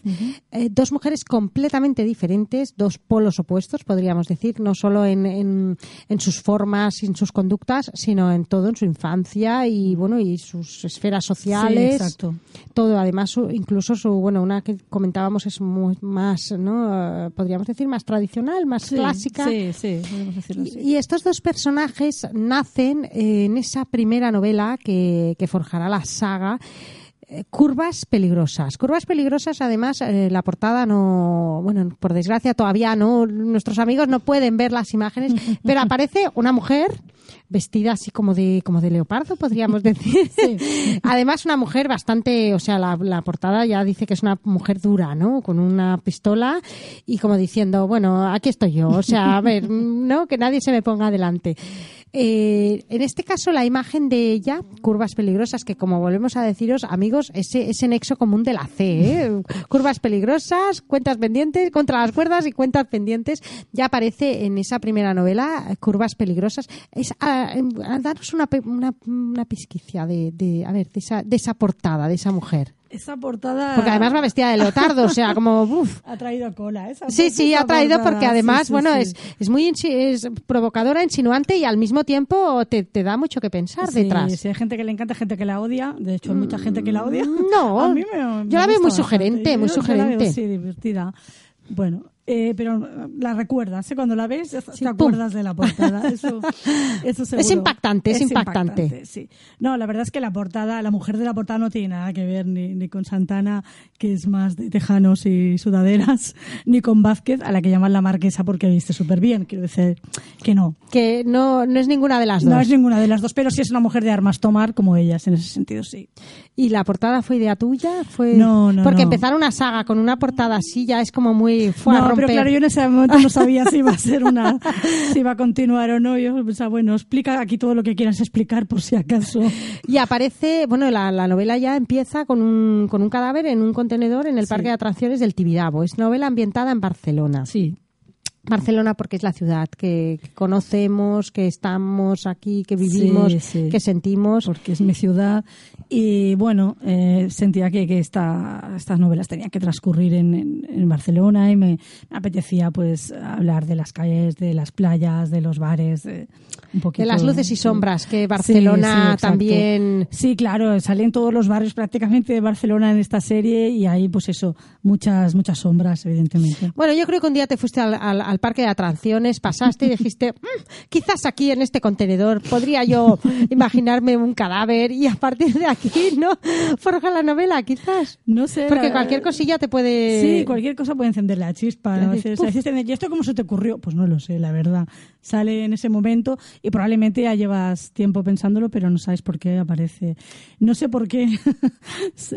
Eh, dos mujeres completamente diferentes, dos polos opuestos, podríamos decir, no solo en, en, en sus formas y en sus conductas, sino en todo, en su infancia y bueno y sus esferas sociales Sí, exacto. todo además su- incluso su bueno una que comentábamos es muy más no Eh, podríamos decir más tradicional más Sí, clásica Sí, sí, podemos decirlo así. y, y estos dos personajes nacen en esa primera novela que, que forjará la saga Curvas peligrosas. Curvas peligrosas, además, eh, la portada no, bueno, por desgracia todavía no, nuestros amigos no pueden ver las imágenes, <laughs> pero aparece una mujer vestida así como de, como de leopardo, podríamos <laughs> decir. Además, una mujer bastante, o sea, la, la portada ya dice que es una mujer dura, ¿no? Con una pistola y como diciendo, bueno, aquí estoy yo, o sea, a ver, <laughs> ¿no? Que nadie se me ponga delante. Eh, en este caso, la imagen de ella, curvas peligrosas, que como volvemos a deciros, amigos, ese, ese nexo común de la C, ¿eh? <laughs> curvas peligrosas, cuentas pendientes, contra las cuerdas y cuentas pendientes, ya aparece en esa primera novela, curvas peligrosas. Es, a, a daros una, una, una pisquicia de, de, a ver, de esa, de esa portada, de esa mujer. Esa portada. Porque además va vestida de leotardo, o sea, como, uf. <laughs> Ha traído cola, esa Sí, sí, ha traído portada, porque además, sí, sí, bueno, sí. Es, es muy es provocadora, insinuante y al mismo tiempo te, te da mucho que pensar detrás. sí, hay gente que le encanta, gente que la odia. De hecho, hay mucha gente que la odia. No, A mí me- me yo la veo muy sugerente, bastante. muy Yo- yo la veo, sugerente. sí, divertida. Bueno, eh, pero la recuerdas, ¿eh? Cuando la ves, te Sí, pum. acuerdas de la portada. Eso, <laughs> eso seguro. impactante, es impactante. sí. No, la verdad es que la portada, la mujer de la portada no tiene nada que ver ni, ni con Santana, que es más de tejanos y sudaderas, <laughs> ni con Vázquez, a la que llaman la marquesa porque viste súper bien. Quiero decir que no. Que no, no es ninguna de las dos. No es ninguna de las dos, pero sí es una mujer de armas tomar como ellas, en ese sentido, sí. ¿Y la portada fue idea tuya? Fue... No, no, Porque no. empezar una saga con una portada así ya es como muy... Fue no, romper. pero claro, yo en ese momento no sabía si iba a ser una, <laughs> si iba a continuar o no. Yo pensaba, bueno, explica aquí todo lo que quieras explicar por si acaso. Y aparece, bueno, la, la novela ya empieza con un, con un cadáver en un contenedor en el Sí. parque de atracciones del Tibidabo. Es novela ambientada en Barcelona. Sí. Barcelona porque es la ciudad que, que conocemos, que estamos aquí, que vivimos, Sí, sí. que sentimos. porque es mi ciudad y bueno eh, sentía que, que esta, estas novelas tenían que transcurrir en, en- en Barcelona y me, me apetecía pues hablar de las calles, de las playas, de los bares, de, un poquito, De las luces y sombras que Barcelona sí, también... Sí, claro, salen todos los barrios prácticamente de Barcelona en esta serie y hay pues eso, muchas muchas sombras evidentemente. Bueno, yo creo que un día te fuiste al, al- al parque de atracciones, pasaste y dijiste, "Mm, quizás aquí en este contenedor podría yo imaginarme un cadáver y a partir de aquí, ¿no? Forja la novela, quizás. No sé. Porque la- cualquier cosilla te puede... Sí, cualquier cosa puede encender la chispa. ¿Y esto cómo se te ocurrió? Pues no lo sé, la verdad. Sale en ese momento y probablemente ya llevas tiempo pensándolo, pero no sabes por qué aparece. No sé por qué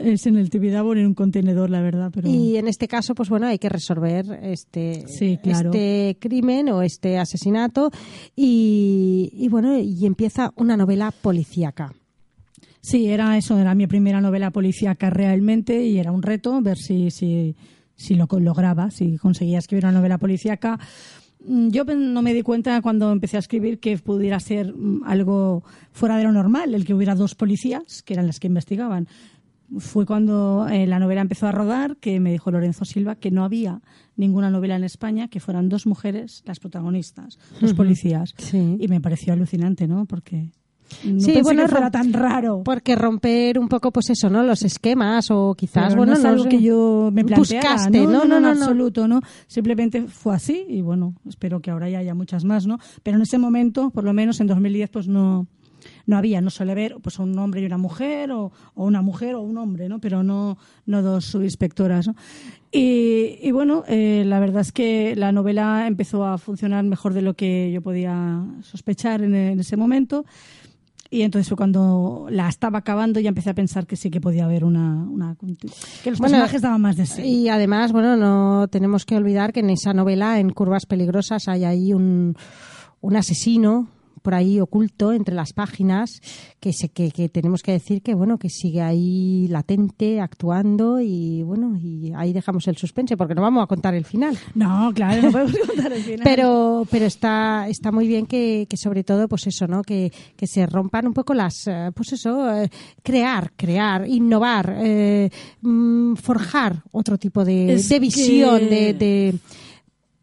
es en el Tibidabo en un contenedor, la verdad, pero... Y en este caso, pues bueno, hay que resolver este, Sí, claro. este crimen o este asesinato y, y bueno, y empieza una novela policíaca. Sí, era eso, era mi primera novela policíaca realmente y era un reto ver si, si, si lo lograba, si conseguía escribir una novela policíaca. Mm, Yo no me di cuenta cuando empecé a escribir que pudiera ser mm, algo fuera de lo normal, el que hubiera dos policías, que eran las que investigaban. Fue cuando eh, la novela empezó a rodar que me dijo Lorenzo Silva que no había ninguna novela en España que fueran dos mujeres las protagonistas, dos policías. Sí. Y me pareció alucinante, ¿no? Porque No Sí, pensé bueno, que fuera rom- tan raro. Porque romper un poco, pues eso, ¿no? Los esquemas o quizás, Pero bueno, no es no algo que yo me planteara. Buscaste, no, no, no, en no, no. absoluto, ¿no? Simplemente fue así y bueno, espero que ahora ya haya muchas más, ¿no? Pero en ese momento, por lo menos en 2010, pues no no había, no suele haber pues un hombre y una mujer o, o una mujer o un hombre, ¿no? Pero no no dos subinspectoras, ¿no? Y, y bueno, eh, la verdad es que la novela empezó a funcionar mejor de lo que yo podía sospechar en, en ese momento. Y entonces fue cuando la estaba acabando ya empecé a pensar que sí que podía haber una... una que los Bueno, personajes daban más de sí. Y además, bueno, no tenemos que olvidar que en esa novela, en Curvas Peligrosas, hay ahí un, un asesino por ahí oculto entre las páginas que, se, que, que tenemos que decir que bueno que sigue ahí latente actuando y bueno y ahí dejamos el suspense porque no vamos a contar el final No, claro, no podemos <laughs> contar el final. pero pero está está muy bien que, que sobre todo pues eso no que, que se rompan un poco las eh, pues eso eh, crear crear innovar eh, mm, forjar otro tipo de, de visión de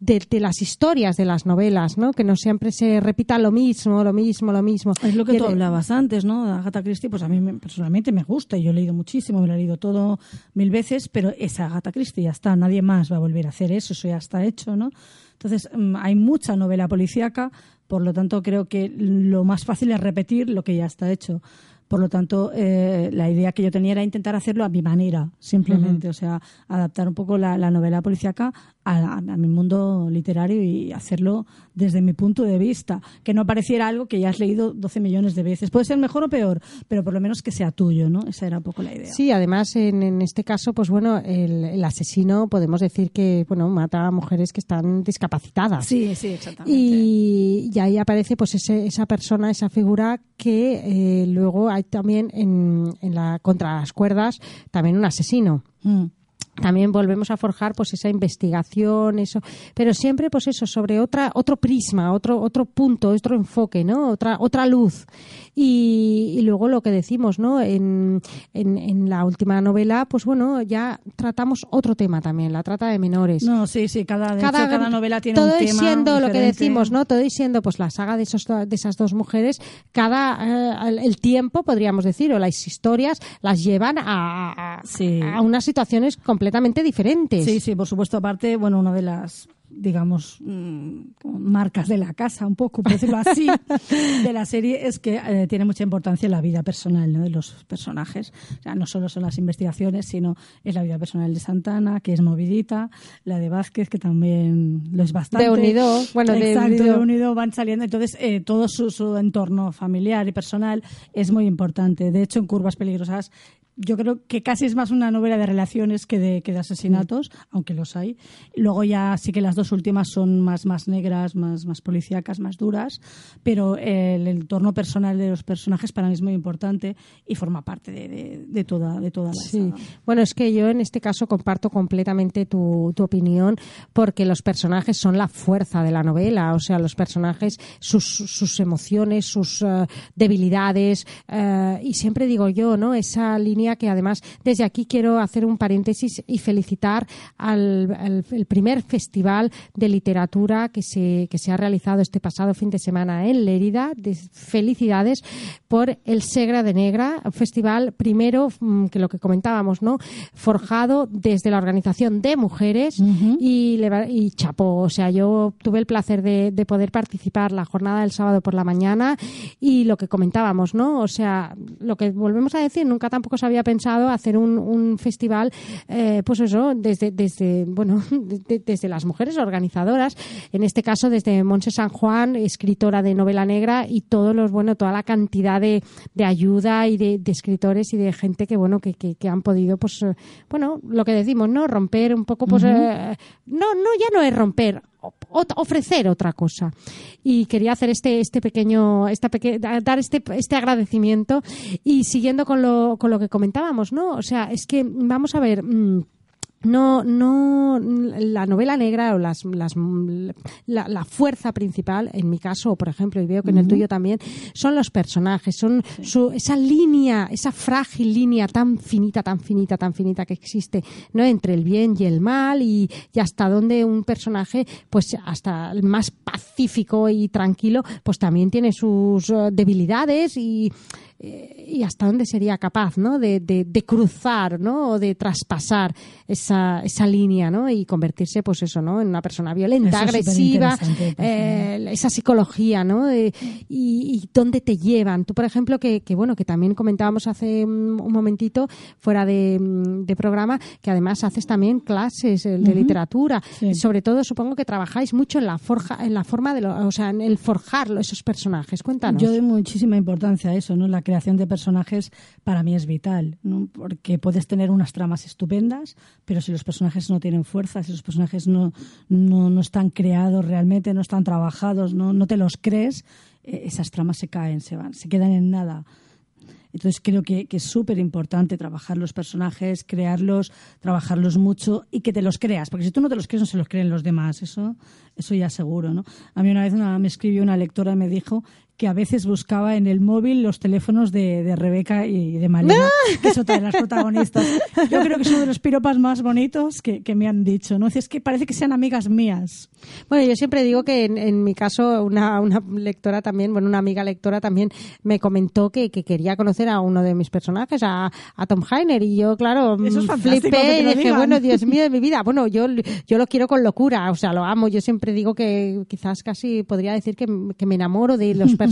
de, de las historias de las novelas, ¿no? Que no siempre se repita lo mismo, lo mismo, lo mismo. Es lo que Y tú hablabas antes, ¿no? Agatha Christie, pues a mí me- personalmente me gusta y yo he leído muchísimo, me lo he leído todo mil veces, pero esa Agatha Christie ya está, nadie más va a volver a hacer eso, eso ya está hecho, ¿no? Entonces, mm, hay mucha novela policíaca, por lo tanto creo que lo más fácil es repetir lo que ya está hecho. Por lo tanto, eh, la idea que yo tenía era intentar hacerlo a mi manera, simplemente. O sea, adaptar un poco la, la novela policíaca a, a mi mundo literario y hacerlo desde mi punto de vista. Que no pareciera algo que ya has leído 12 millones de veces. Puede ser mejor o peor, pero por lo menos que sea tuyo, ¿no? Esa era un poco la idea. Sí, además en, en este caso, pues bueno, el, el asesino podemos decir que bueno mata a mujeres que están discapacitadas. sí, sí, exactamente. Y, y ahí aparece pues ese, esa persona, esa figura que eh, luego hay también en, en la contra las cuerdas también un asesino. Mm. También volvemos a forjar pues esa investigación, eso, pero siempre pues eso sobre otra otro prisma, otro otro punto, otro enfoque, ¿no? Otra otra luz. Y, y luego lo que decimos, ¿no? En, en, en la última novela, pues bueno, ya tratamos otro tema también, la trata de menores No, sí, sí, cada, de hecho, cada novela tiene todo un tema siendo lo que decimos no todo siendo pues la saga de esos de esas dos mujeres cada eh, el- el tiempo podríamos decir o las historias las llevan a, a, Sí. a unas situaciones completamente diferentes Sí, sí, por supuesto. Aparte, bueno, una de las, digamos, mm, marcas de la casa, un poco, por decirlo así, <laughs> de la serie es que eh, tiene mucha importancia la vida personal ¿no? de los personajes. O sea, no solo son las investigaciones, sino es la vida personal de Santana, que es movidita, la de Vázquez, que también lo es bastante. De Unido, bueno, de Unido. de Unido van saliendo. Entonces, eh, todo su, su entorno familiar y personal es muy importante. De hecho, en Curvas Peligrosas, yo creo que casi es más una novela de relaciones que de, que de asesinatos, aunque los hay. Luego ya sí que las dos últimas son más, más negras, más, más policíacas, más duras, pero el entorno personal de los personajes para mí es muy importante y forma parte de, de- de toda, de toda la Sí, bueno, es que yo en este caso comparto completamente tu, tu opinión porque los personajes son la fuerza de la novela, o sea, los personajes, sus, sus emociones, sus eh, debilidades eh, y siempre digo yo, ¿no? Esa línea que además desde aquí quiero hacer un paréntesis y felicitar al, al- el primer festival de literatura que se, que se ha realizado este pasado fin de semana en Lérida. De- felicidades por el Segra de Negra, un festival primero mm, que lo que comentábamos, ¿no? Forjado desde la organización de mujeres y, y chapó. O sea, yo tuve el placer de, de poder participar la jornada del sábado por la mañana y lo que comentábamos, ¿no? O sea, lo que volvemos a decir, nunca tampoco se había pensado hacer un, un festival, eh, pues eso, desde, desde, bueno, <laughs> de- desde las mujeres organizadoras, en este caso desde Monse San Juan, escritora de novela negra y todos los, bueno, toda la cantidad de, de ayuda y de, de escritores y de gente que, bueno, que, que, que han podido, pues, eh, bueno, lo que decimos, ¿no? Romper un poco, pues, eh, no, no, ya no es romper, ofrecer otra cosa. Y quería hacer este, este pequeño, esta dar este, este agradecimiento y siguiendo con lo, con lo que comentábamos, ¿no? O sea, es que vamos a ver. mm, no, no, la novela negra o las, las, la, la fuerza principal, en mi caso, por ejemplo, y veo que en el tuyo también, son los personajes, son su, esa línea, esa frágil línea tan finita, tan finita, tan finita que existe, ¿no? Entre el bien y el mal y, y hasta donde un personaje, pues hasta el más pacífico y tranquilo, pues también tiene sus eh, debilidades y, eh, y hasta dónde sería capaz ¿no? de, de, de cruzar ¿no? o de traspasar esa, esa línea ¿no? y convertirse pues eso ¿no? en una persona violenta, Eso agresiva, eh, esa psicología ¿no? Eh, y, y dónde te llevan. Tú, por ejemplo, que, que bueno que también comentábamos hace un momentito fuera de, mm, de programa que además haces también clases eh, de literatura. Sí. Sobre todo supongo que trabajáis mucho en la forja, en la forma de lo, o sea, en el forjarlo esos personajes. Cuéntanos. Yo doy muchísima importancia a eso, ¿no? La creación de personajes para mí es vital. Porque puedes tener unas tramas estupendas, pero si los personajes no tienen fuerza, si los personajes no, no, no están creados realmente, no están trabajados, no, no te los crees, eh, esas tramas se caen, se van, se quedan en nada. Entonces creo que, que es súper importante trabajar los personajes, crearlos, trabajarlos mucho y que te los creas, porque si tú no te los crees no se los creen los demás, eso, eso ya seguro, ¿no? A mí una vez me escribió una lectora y me dijo que a veces buscaba en el móvil los teléfonos de, de Rebeca y de Malena, <laughs> que es otra de las protagonistas. Yo creo que es uno de los piropas más bonitos que, que me han dicho, ¿no? Es que parece que sean amigas mías. Bueno, yo siempre digo que en, en mi caso una, una lectora también, bueno, una amiga lectora también me comentó que, que quería conocer a uno de mis personajes, a, a Tom Heiner, y yo, claro, Eso es mm, flipé y dije, digan. bueno, Dios <laughs> mío de mi vida, bueno, yo, yo lo quiero con locura, o sea, lo amo, yo siempre digo que quizás casi podría decir que, que me enamoro de los personajes,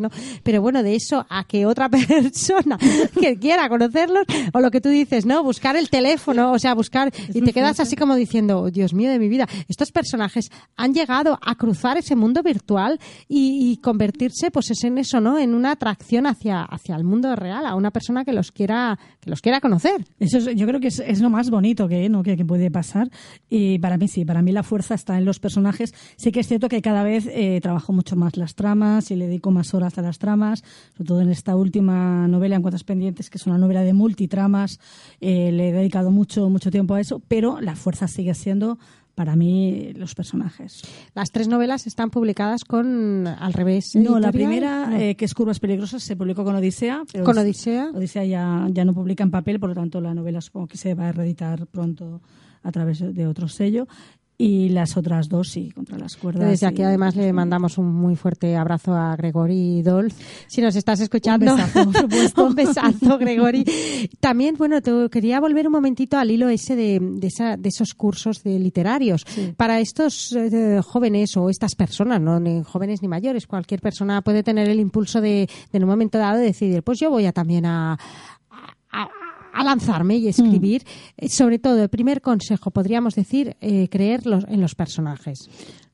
¿no? Pero bueno, de eso a que otra <laughs> persona que quiera conocerlos, o lo que tú dices, ¿no? Buscar el teléfono, o sea, buscar, y te quedas así como diciendo, "Oh, Dios mío de mi vida, estos personajes han llegado a cruzar ese mundo virtual y, convertirse, pues es en eso, ¿no? En una atracción hacia, hacia el mundo real, a una persona que los quiera, que los quiera conocer. Eso es- yo creo que es, lo más bonito que, ¿no? que, que puede pasar. Y para mí sí, para mí la fuerza está en los personajes. Sí que es cierto que cada vez eh, trabajo mucho más las tramas y le dedico más horas a las tramas, sobre todo en esta última novela, En Cuentas Pendientes, que es una novela de multitramas. eh, le he dedicado mucho, mucho tiempo a eso, pero la fuerza sigue siendo para mí los personajes. Las tres novelas están publicadas con al revés. No, la editorial. primera, No. eh, que es Curvas Peligrosas, se publicó con Odisea. pero Con Odisea. Odisea ya, ya no publica en papel, por lo tanto la novela supongo que se va a reeditar pronto a través de otro sello. Y las otras dos, sí, contra las cuerdas. Desde aquí y- además le mandamos un muy fuerte abrazo a Gregory Dolz. Si nos estás escuchando, Un besazo, por <laughs> supuesto. un besazo, Gregory. También, bueno, te quería volver un momentito al hilo ese de, de, esa- de esos cursos de literarios. Para estos eh, jóvenes o estas personas, no ni jóvenes ni mayores, cualquier persona puede tener el impulso de, de en un momento dado decidir, pues yo voy a también a, a, lanzarme y escribir. Mm. Eh, Sobre todo, el primer consejo, podríamos decir, eh, creer los- en los personajes.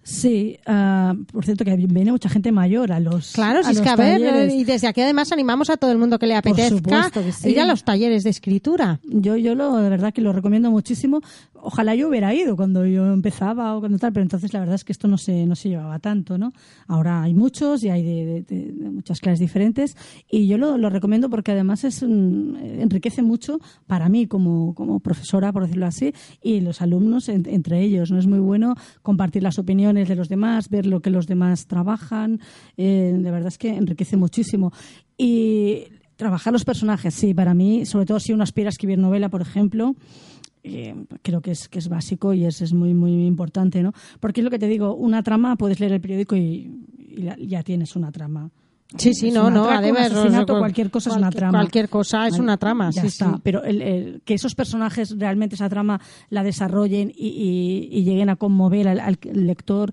Sí, ah, por cierto que viene mucha gente mayor a los Claro, si a es que a ver, talleres. y desde aquí además animamos a todo el mundo que le apetezca supuesto que sí. ir a los talleres de escritura. Yo, yo lo, de verdad que lo recomiendo muchísimo. Ojalá yo hubiera ido cuando yo empezaba o cuando tal, pero entonces la verdad es que esto no se, no se llevaba tanto, ¿no? Ahora hay muchos y hay de, de- de- de muchas clases diferentes y yo lo, lo recomiendo porque además es un- enriquece mucho para mí como, como profesora, por decirlo así, y los alumnos en- entre ellos, ¿no? Es muy bueno compartir las opiniones de los demás, ver lo que los demás trabajan, eh, de verdad es que enriquece muchísimo. Y trabajar los personajes, sí, para mí, sobre todo si uno aspira a escribir novela, por ejemplo, eh, creo que es, que es básico y es, es muy, muy importante, ¿no? Porque es lo que te digo, una trama, puedes leer el periódico y, la- ya tienes una trama. Sí, sí, Es no, un no, atraco, un además, asesinato, cual- cualquier cosa es una trama. cualquier cosa es Vale, una trama, sí, está. sí. Pero el- el- que esos personajes realmente esa trama la desarrollen y, y- y lleguen a conmover al, al lector,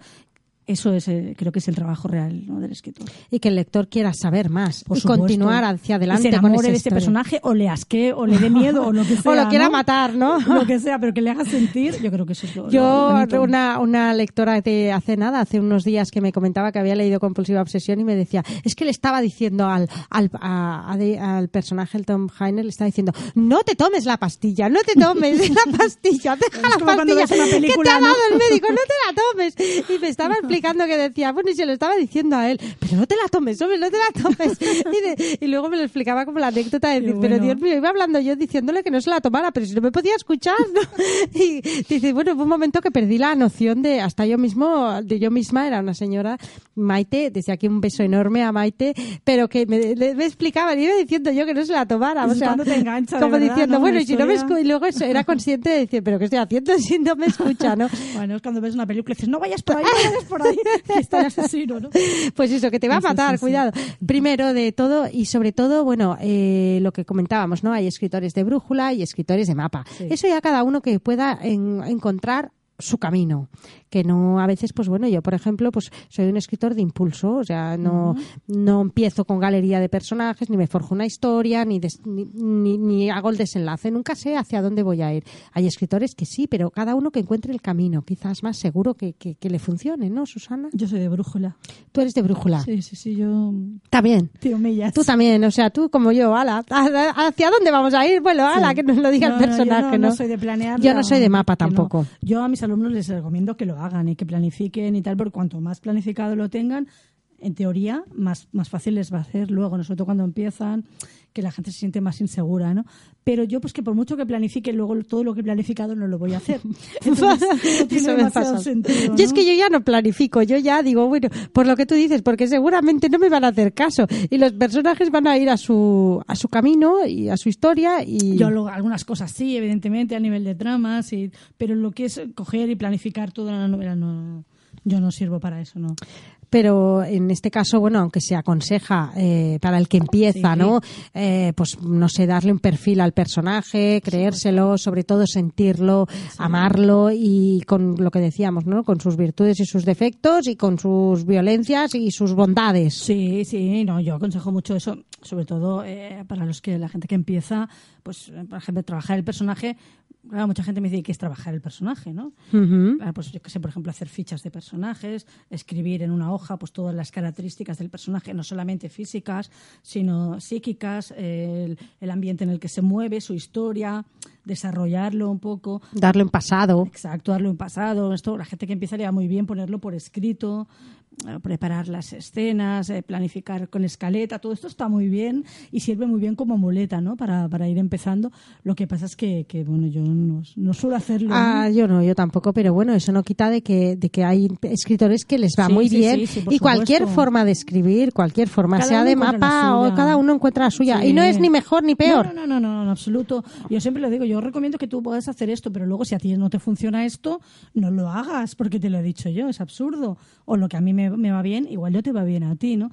eso es, eh, creo que es el trabajo real ¿no? del escritor. Y que el lector quiera saber más Por y supuesto. continuar hacia adelante Y se con enamore esa de este personaje o le asque o le dé miedo o lo que sea. <laughs> O lo quiera ¿no? matar, ¿no? <laughs> Lo que sea, pero que le haga sentir, yo creo que eso es lo, Yo, una, una lectora de hace nada, hace unos días que me comentaba que había leído Compulsiva Obsesión y me decía, es que le estaba diciendo al, al, a- a de- al personaje, el Tom Heiner, le estaba diciendo, no te tomes la pastilla, no te tomes <laughs> la pastilla, deja Es la pastilla que te ha ¿no? dado el médico, no te la tomes. Y me estaba explicando que decía, bueno, y se lo estaba diciendo a él, pero no te la tomes, hombre, no te la tomes. <laughs> Y, de- y luego me lo explicaba como la anécdota de decir, pero bueno. Dios mío, iba hablando yo diciéndole que no se la tomara, pero si no me podía escuchar, ¿no? <laughs> Y dice, bueno, fue un momento que perdí la noción de, hasta yo mismo, de yo misma, era una señora, Maite, desde aquí un beso enorme a Maite, pero que me, me explicaba, y iba diciendo yo que no se la tomara. O sea, cuando te engancha, como verdad, diciendo, ¿no? bueno, y si no me historia. escu- y luego eso, era consciente de decir, pero ¿qué estoy haciendo si no me escucha, no? <laughs> Bueno, es cuando ves una película y dices, no vayas por ahí, no vayas por ahí. Y está el asesino, ¿no? <laughs> Pues eso, que te va a matar, cuidado. Primero de todo y sobre todo, bueno, eh, lo que comentábamos, ¿no? Hay escritores de brújula y escritores de mapa. Eso ya cada uno que pueda en- encontrar su camino que no a veces pues bueno yo por ejemplo pues soy un escritor de impulso o sea no no empiezo con galería de personajes ni me forjo una historia ni, des- ni, ni- ni hago el desenlace nunca sé hacia dónde voy a ir hay escritores que sí pero cada uno que encuentre el camino quizás más seguro que, que, que le funcione no Susana Yo soy de brújula. tú eres de brújula Sí, sí, sí, yo... también Tío. Tú también, o sea, tú como yo, ala, ¿a- ¿hacia dónde vamos a ir? Bueno, ala, Sí. que nos lo diga No, el no, personaje, yo ¿no? no, soy de planear. Yo no soy de mapa no. tampoco. Yo a mis alumnos les recomiendo que lo hagan y que planifiquen y tal, porque cuanto más planificado lo tengan, en teoría, más, más fácil les va a hacer luego, ¿no? sobre todo cuando empiezan, que la gente se siente más insegura, ¿no? Pero yo, pues que por mucho que planifique, luego todo lo que he planificado no lo voy a hacer. <laughs> Entonces, no tiene Eso me demasiado pasa. sentido, Y es que yo ya no planifico, yo ya digo, bueno, por lo que tú dices, porque seguramente no me van a hacer caso y los personajes van a ir a su a su camino y a su historia y Yo lo- algunas cosas sí, evidentemente, a nivel de tramas, y, pero lo que es coger y planificar toda la novela, no, yo no sirvo para eso, ¿no. Pero en este caso, bueno, aunque se aconseja eh, para el que empieza, Sí. ¿no? Eh, pues no sé, darle un perfil al personaje, creérselo, sobre todo sentirlo, amarlo y con lo que decíamos, ¿no? Con sus virtudes y sus defectos y con sus violencias y sus bondades. Sí, sí, no, yo aconsejo mucho eso, sobre todo eh, para los que la gente que empieza, pues, por ejemplo, trabajar el personaje. Claro, mucha gente me dice que es trabajar el personaje, ¿no? Ah, pues yo que sé, por ejemplo, hacer fichas de personajes, escribir en una hoja pues todas las características del personaje, no solamente físicas, sino psíquicas, el, el ambiente en el que se mueve, su historia, desarrollarlo un poco. Darle un pasado. Exacto, darle un pasado. Esto, la gente que empieza le va muy bien ponerlo por escrito, preparar las escenas, eh, planificar con escaleta, todo esto está muy bien y sirve muy bien como muleta, ¿no? Para, para ir empezando. Lo que pasa es que, que, bueno, yo no, no suelo hacerlo. ¿no? Ah, yo no, yo tampoco, pero bueno, eso no quita de que, de que hay escritores que les va Sí, muy sí, bien sí, y cualquier forma de escribir, cualquier forma, Cada sea de mapa o cada uno encuentra la suya. Y no es ni mejor ni peor. No, no, no, no, no, en absoluto. Yo siempre le digo, yo recomiendo que tú puedas hacer esto, pero luego si a ti no te funciona esto, no lo hagas porque te lo he dicho yo, es absurdo. O lo que a mí me, me va bien, igual no te va bien a ti, ¿no?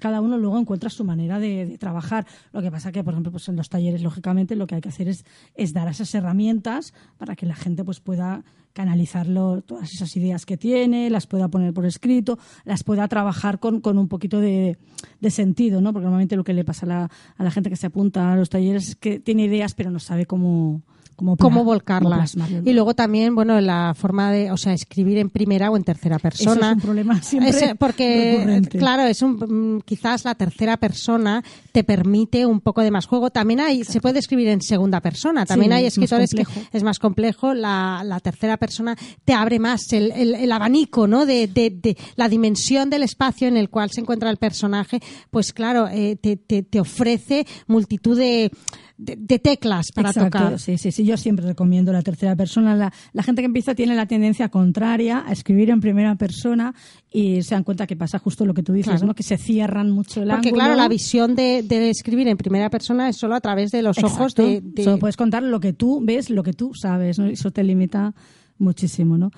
Cada uno luego encuentra su manera de, trabajar. Lo que pasa que, por ejemplo, pues en los talleres, lógicamente, lo que hay que hacer es, dar esas herramientas para que la gente pues pueda canalizarlo, todas esas ideas que tiene, las pueda poner por escrito, las pueda trabajar con, con un poquito de, de sentido, ¿no? Porque normalmente lo que le pasa a la, a la gente que se apunta a los talleres es que tiene ideas pero no sabe cómo, cómo, cómo volcarlas. Y luego también, bueno, la forma de, o sea, escribir en primera o en tercera persona. Eso es un problema siempre porque, recurrente. claro, es un, mm, quizás la tercera persona te permite un poco de más juego. También hay, se puede escribir en segunda persona. También Sí, hay es escritores que es más complejo. La, la tercera persona te abre más el, el- el abanico, ¿no? De, de- de la dimensión del espacio en el cual se encuentra el personaje. Pues claro, eh, te, te- te ofrece multitud de, de, de teclas para Exacto, tocar. Sí, sí, sí. Yo siempre recomiendo la tercera persona. La, la gente que empieza tiene la tendencia contraria a escribir en primera persona y se dan cuenta que pasa justo lo que tú dices, Claro. ¿no? Que se cierran mucho el Porque ángulo. claro, la visión de, de escribir en primera persona es solo a través de los ojos de- Solo puedes contar lo que tú ves, lo que tú sabes, ¿no? Eso te limita muchísimo, ¿no?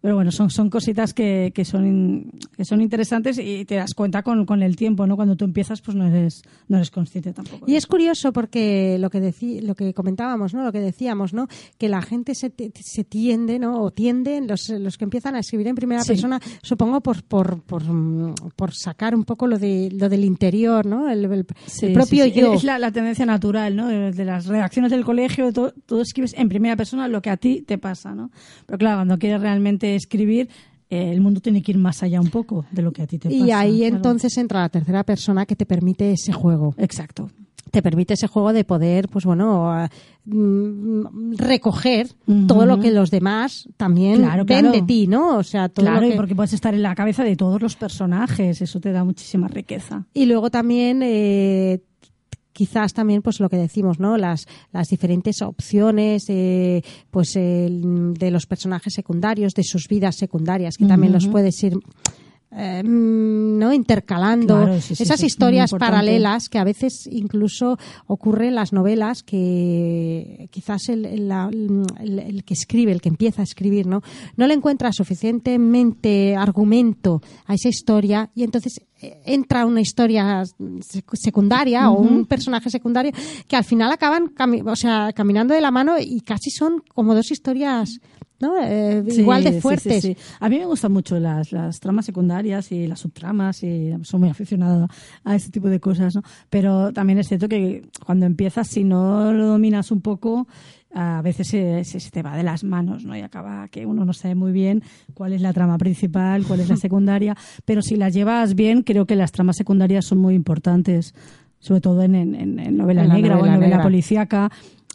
Pero bueno, son, son cositas que, que, son, que son interesantes y te das cuenta con, con el tiempo, ¿no? Cuando tú empiezas, pues no eres, no eres consciente tampoco. Y es curioso porque lo que decí- lo que comentábamos, ¿no? Lo que decíamos, ¿no? Que la gente se, se tiende, ¿no? O tienden los, los que empiezan a escribir en primera Sí. persona, supongo por, por, por, por sacar un poco lo de lo del interior, ¿no? El, el- Sí, el propio sí, yo. Es la, la tendencia natural, ¿no? De, de las redacciones del colegio, todo, todo escribes en primera persona lo que a ti te pasa, ¿no? Pero claro, cuando quieres realmente escribir, eh, el mundo tiene que ir más allá un poco de lo que a ti te pasa. Y ahí claro. entonces entra la tercera persona que te permite ese juego. Exacto. te permite ese juego de poder, pues bueno, a- mm, recoger todo lo que los demás también Claro, ven claro. de ti, ¿no? O sea, todo Claro, lo y que... porque puedes estar en la cabeza de todos los personajes, eso te da muchísima riqueza. Y luego también, eh, quizás también, pues lo que decimos, ¿no? Las, las diferentes opciones, eh, pues el- de los personajes secundarios, de sus vidas secundarias, que también los puedes ir eh, mm, no intercalando. Claro, sí, sí, esas historias paralelas que a veces incluso ocurre en las novelas que quizás el, el- el- el que escribe el que empieza a escribir no no le encuentra suficientemente argumento a esa historia y entonces eh, entra una historia sec- secundaria o un personaje secundario que al final acaban o sea caminando de la mano y casi son como dos historias ¿no? Eh, Sí, igual de sí, fuertes sí. A mí me gustan mucho las, las tramas secundarias y las subtramas y soy muy aficionada a ese tipo de cosas, ¿no? Pero también es cierto que cuando empiezas, si no lo dominas un poco, a veces se, se- se te va de las manos, ¿no? Y acaba que uno no sabe muy bien cuál es la trama principal, cuál es la <laughs> secundaria, pero si las llevas bien, creo que las tramas secundarias son muy importantes, sobre todo en, en- en- novela En negra o en novela negra. policíaca,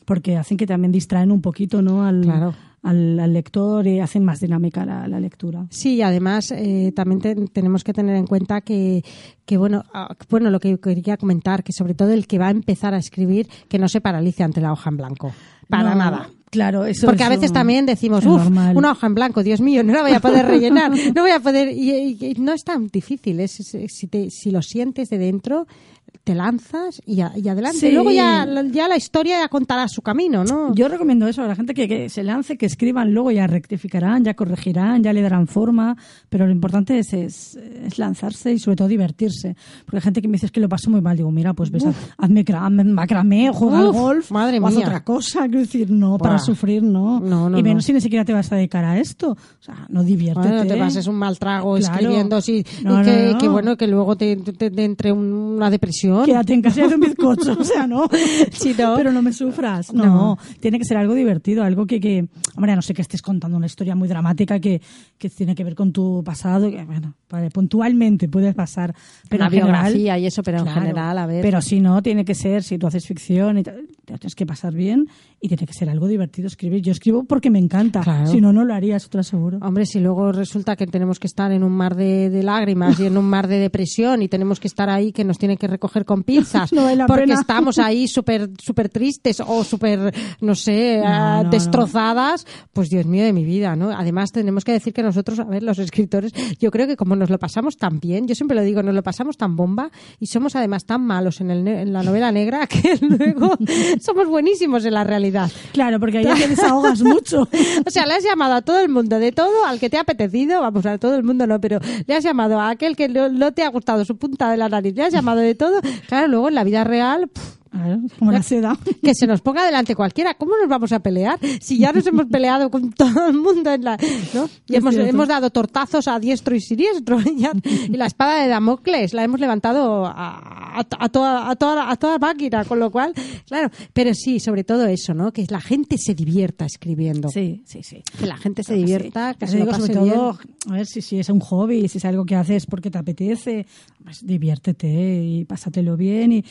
porque hacen que también distraen un poquito, ¿no? Al, Claro. Al, al lector y hacen más dinámica la, la lectura. Sí, y además eh, también te- tenemos que tener en cuenta que, que bueno, ah, bueno, lo que quería comentar, que sobre todo el que va a empezar a escribir, que no se paralice ante la hoja en blanco. Para No, nada. Claro, eso Porque a eso veces también decimos, uff, una hoja en blanco, Dios mío, no la voy a poder rellenar, <laughs> no voy a poder. Y, y- y no es tan difícil, es, es- si, te- si lo sientes de dentro, te lanzas y, a- y adelante. Sí. Y luego ya, ya la historia ya contará su camino, ¿no? Yo recomiendo eso a la gente que, que se lance, que escriban, luego ya rectificarán, ya corregirán, ya le darán forma, pero lo importante es, es, es lanzarse y sobre todo divertirse. Porque hay gente que me dice "Es que lo paso muy mal, digo, mira, pues ves, haz- hazme cra- macramé, juega al golf, madre o haz mía. otra cosa, quiero decir, no, para Buah. sufrir, no. No, no, y menos no. si ni siquiera te vas a dedicar a esto. O sea, no diviértete. Bueno, te pases un mal trago Claro. escribiendo sí, No, y que, que bueno, que luego te, te- te entre un- una depresión. Quédate en casa y haz un bizcocho, o sea, no. <laughs> Sí, no. Pero no me sufras. No, No. tiene que ser algo divertido, algo que, que, hombre, no sé que estés contando una historia muy dramática que, que tiene que ver con tu pasado, que, bueno, vale, puntualmente puede pasar. Pero una en general- biografía y eso, pero Claro, en general, a ver. Pero si no, tiene que ser, si tú haces ficción, y te lo tienes que pasar bien y tiene que ser algo divertido escribir. Yo escribo porque me encanta. Claro. Si no, no lo haría, eso te lo aseguro. Hombre, si luego resulta que tenemos que estar en un mar de, de lágrimas y en un mar de depresión y tenemos que estar ahí que nos tienen que recoger con pinzas <laughs> No porque pena. estamos ahí <laughs> súper súper tristes o súper, no sé, No, ah, no, destrozadas, pues Dios mío de mi vida, ¿no? Además tenemos que decir que nosotros, a ver, los escritores, yo creo que como nos lo pasamos tan bien, yo siempre lo digo, nos lo pasamos tan bomba y somos además tan malos en, el en la novela negra <laughs> que luego somos buenísimos en la realidad. Claro, porque ahí te desahogas mucho. O sea, le has llamado a todo el mundo, de todo, al que te ha apetecido, vamos, a todo el mundo no, pero le has llamado a aquel que no, no te ha gustado su punta de la nariz, le has llamado de todo. Claro, luego en la vida real, Claro, como la seda. que se nos ponga delante cualquiera, ¿cómo nos vamos a pelear? Si ya nos hemos peleado con todo el mundo en la, ¿no? Y hemos, hemos dado tortazos a diestro y siniestro, <laughs> y, la espada de Damocles la hemos levantado a, a- a toda, a, toda, a toda máquina, con lo cual, claro, pero sí, sobre todo eso, ¿no? Que la gente se divierta escribiendo. Sí, sí, sí. Que la gente se divierta, sí. que Ya se te lo digo, pase sobre bien. todo, a ver si, si es un hobby, si es algo que haces porque te apetece, pues diviértete y pásatelo bien y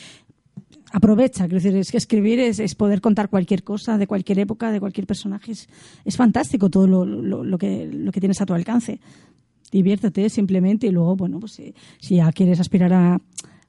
aprovecha. Es que escribir es, poder contar cualquier cosa de cualquier época, de cualquier personaje. Es, es fantástico todo lo, lo, lo que, lo que tienes a tu alcance. Diviértete simplemente y luego, bueno, pues si, si ya quieres aspirar a,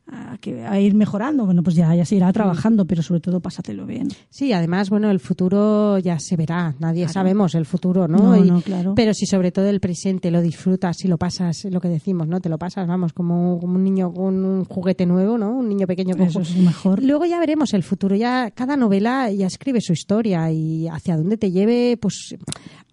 a, que- a ir mejorando, bueno, pues ya, ya se irá trabajando, pero sobre todo pásatelo bien. Sí, además, bueno, el futuro ya se verá. Nadie Claro. sabemos el futuro, ¿no? No, Y- no, claro. Pero si sobre todo el presente lo disfrutas y lo pasas, lo que decimos, ¿no? Te lo pasas, vamos, como, como un niño con un juguete nuevo, ¿no? Un niño pequeño con Eso es mejor. Luego ya veremos el futuro. Ya cada novela ya escribe su historia y hacia dónde te lleve, pues,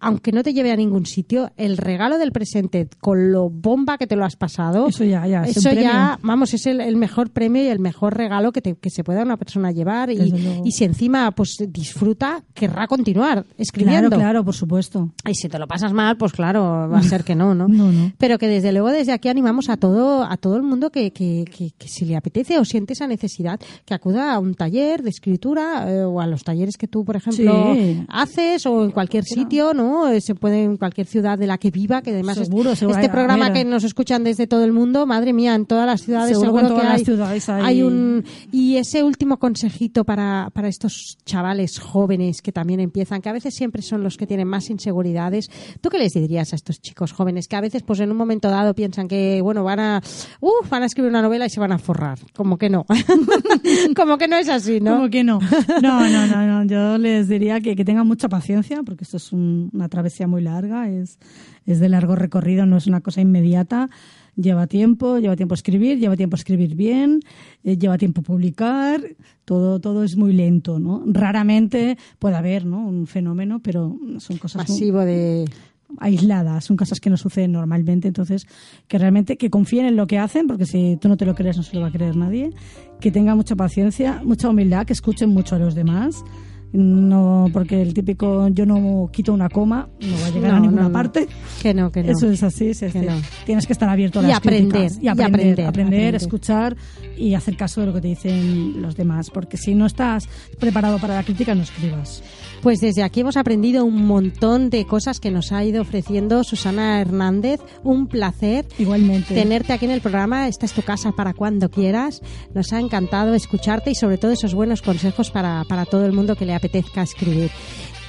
aunque no te lleve a ningún sitio, el regalo del presente con lo bomba que te lo has pasado. Eso ya, Eso ya, vamos, es el, el mejor premio y el mejor regalo que, te- que se pueda una persona llevar. Y, y si encima, pues, disfruta, querrá continuar escribiendo. Claro, claro, por supuesto. Y si te lo pasas mal, pues claro, va a ser que no, ¿no? <laughs> No, no. Pero que desde luego desde aquí animamos a todo, a todo el mundo que, que, que, que si le apetece o siente esa necesidad, que acuda a un taller de escritura eh, o a los talleres que tú, por ejemplo, Sí. haces o en cualquier sitio, ¿no? Eh, Se puede en cualquier ciudad de la que viva, que además es- Seguro, seguro. este programa que nos escuchan desde todo el mundo, madre mía, en todas las ciudades Seguro seguro, que las ciudades hay- hay un y ese último consejito para, para estos chavales jóvenes que también empiezan, que a veces siempre son los que tienen más inseguridades. ¿Tú qué les dirías a estos chicos jóvenes que a veces, pues en un momento dado piensan que bueno van a, van a escribir una novela y se van a forrar? Como que no, <laughs> como que no es así, ¿no? Como que no. No, no, no, no. Yo les diría que, que tengan mucha paciencia, porque esto es un- una travesía muy larga, es, es de largo recorrido, no es una cosa inmediata. Lleva tiempo, lleva tiempo escribir, lleva tiempo escribir bien, eh, lleva tiempo publicar, todo, todo es muy lento, ¿no? Raramente puede haber, ¿no? Un fenómeno, pero son cosas muy- Masivo de aisladas, son cosas que no suceden normalmente, entonces que realmente que confíen en lo que hacen, porque si tú no te lo crees no se lo va a creer nadie, que tengan mucha paciencia, mucha humildad, que escuchen mucho a los demás, no porque el típico yo no quito una coma no va a llegar No, a ninguna no, parte. que no, que no. Eso es así, es Que no. tienes que estar abierto a Y las aprender, críticas. y y aprender, aprender, aprender, aprender. escuchar y hacer caso de lo que te dicen los demás, porque si no estás preparado para la crítica no escribas. Pues desde aquí hemos aprendido un montón de cosas que nos ha ido ofreciendo Susana Hernández. Un placer Igualmente. tenerte aquí en el programa. Esta es tu casa para cuando quieras. Nos ha encantado escucharte y sobre todo esos buenos consejos para, para todo el mundo que le apetezca escribir.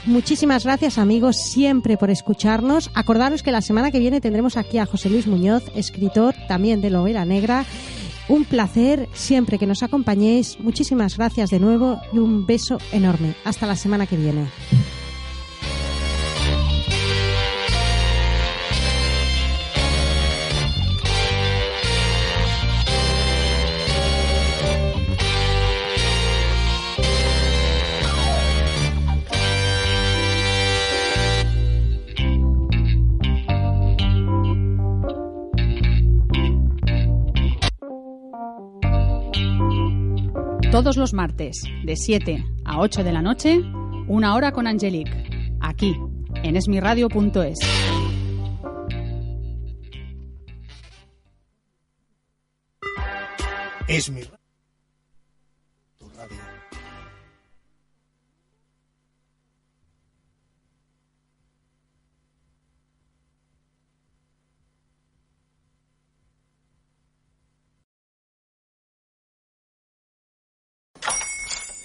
Muchísimas gracias amigos siempre por escucharnos. Acordaros que la semana que viene tendremos aquí a José Luis Muñoz, escritor también de Lovera Negra. Un placer siempre que nos acompañéis. Muchísimas gracias de nuevo y un beso enorme. Hasta la semana que viene. Todos los martes, de 7 a 8 de la noche, una hora con Angelique, aquí, en esmiradio.es. Es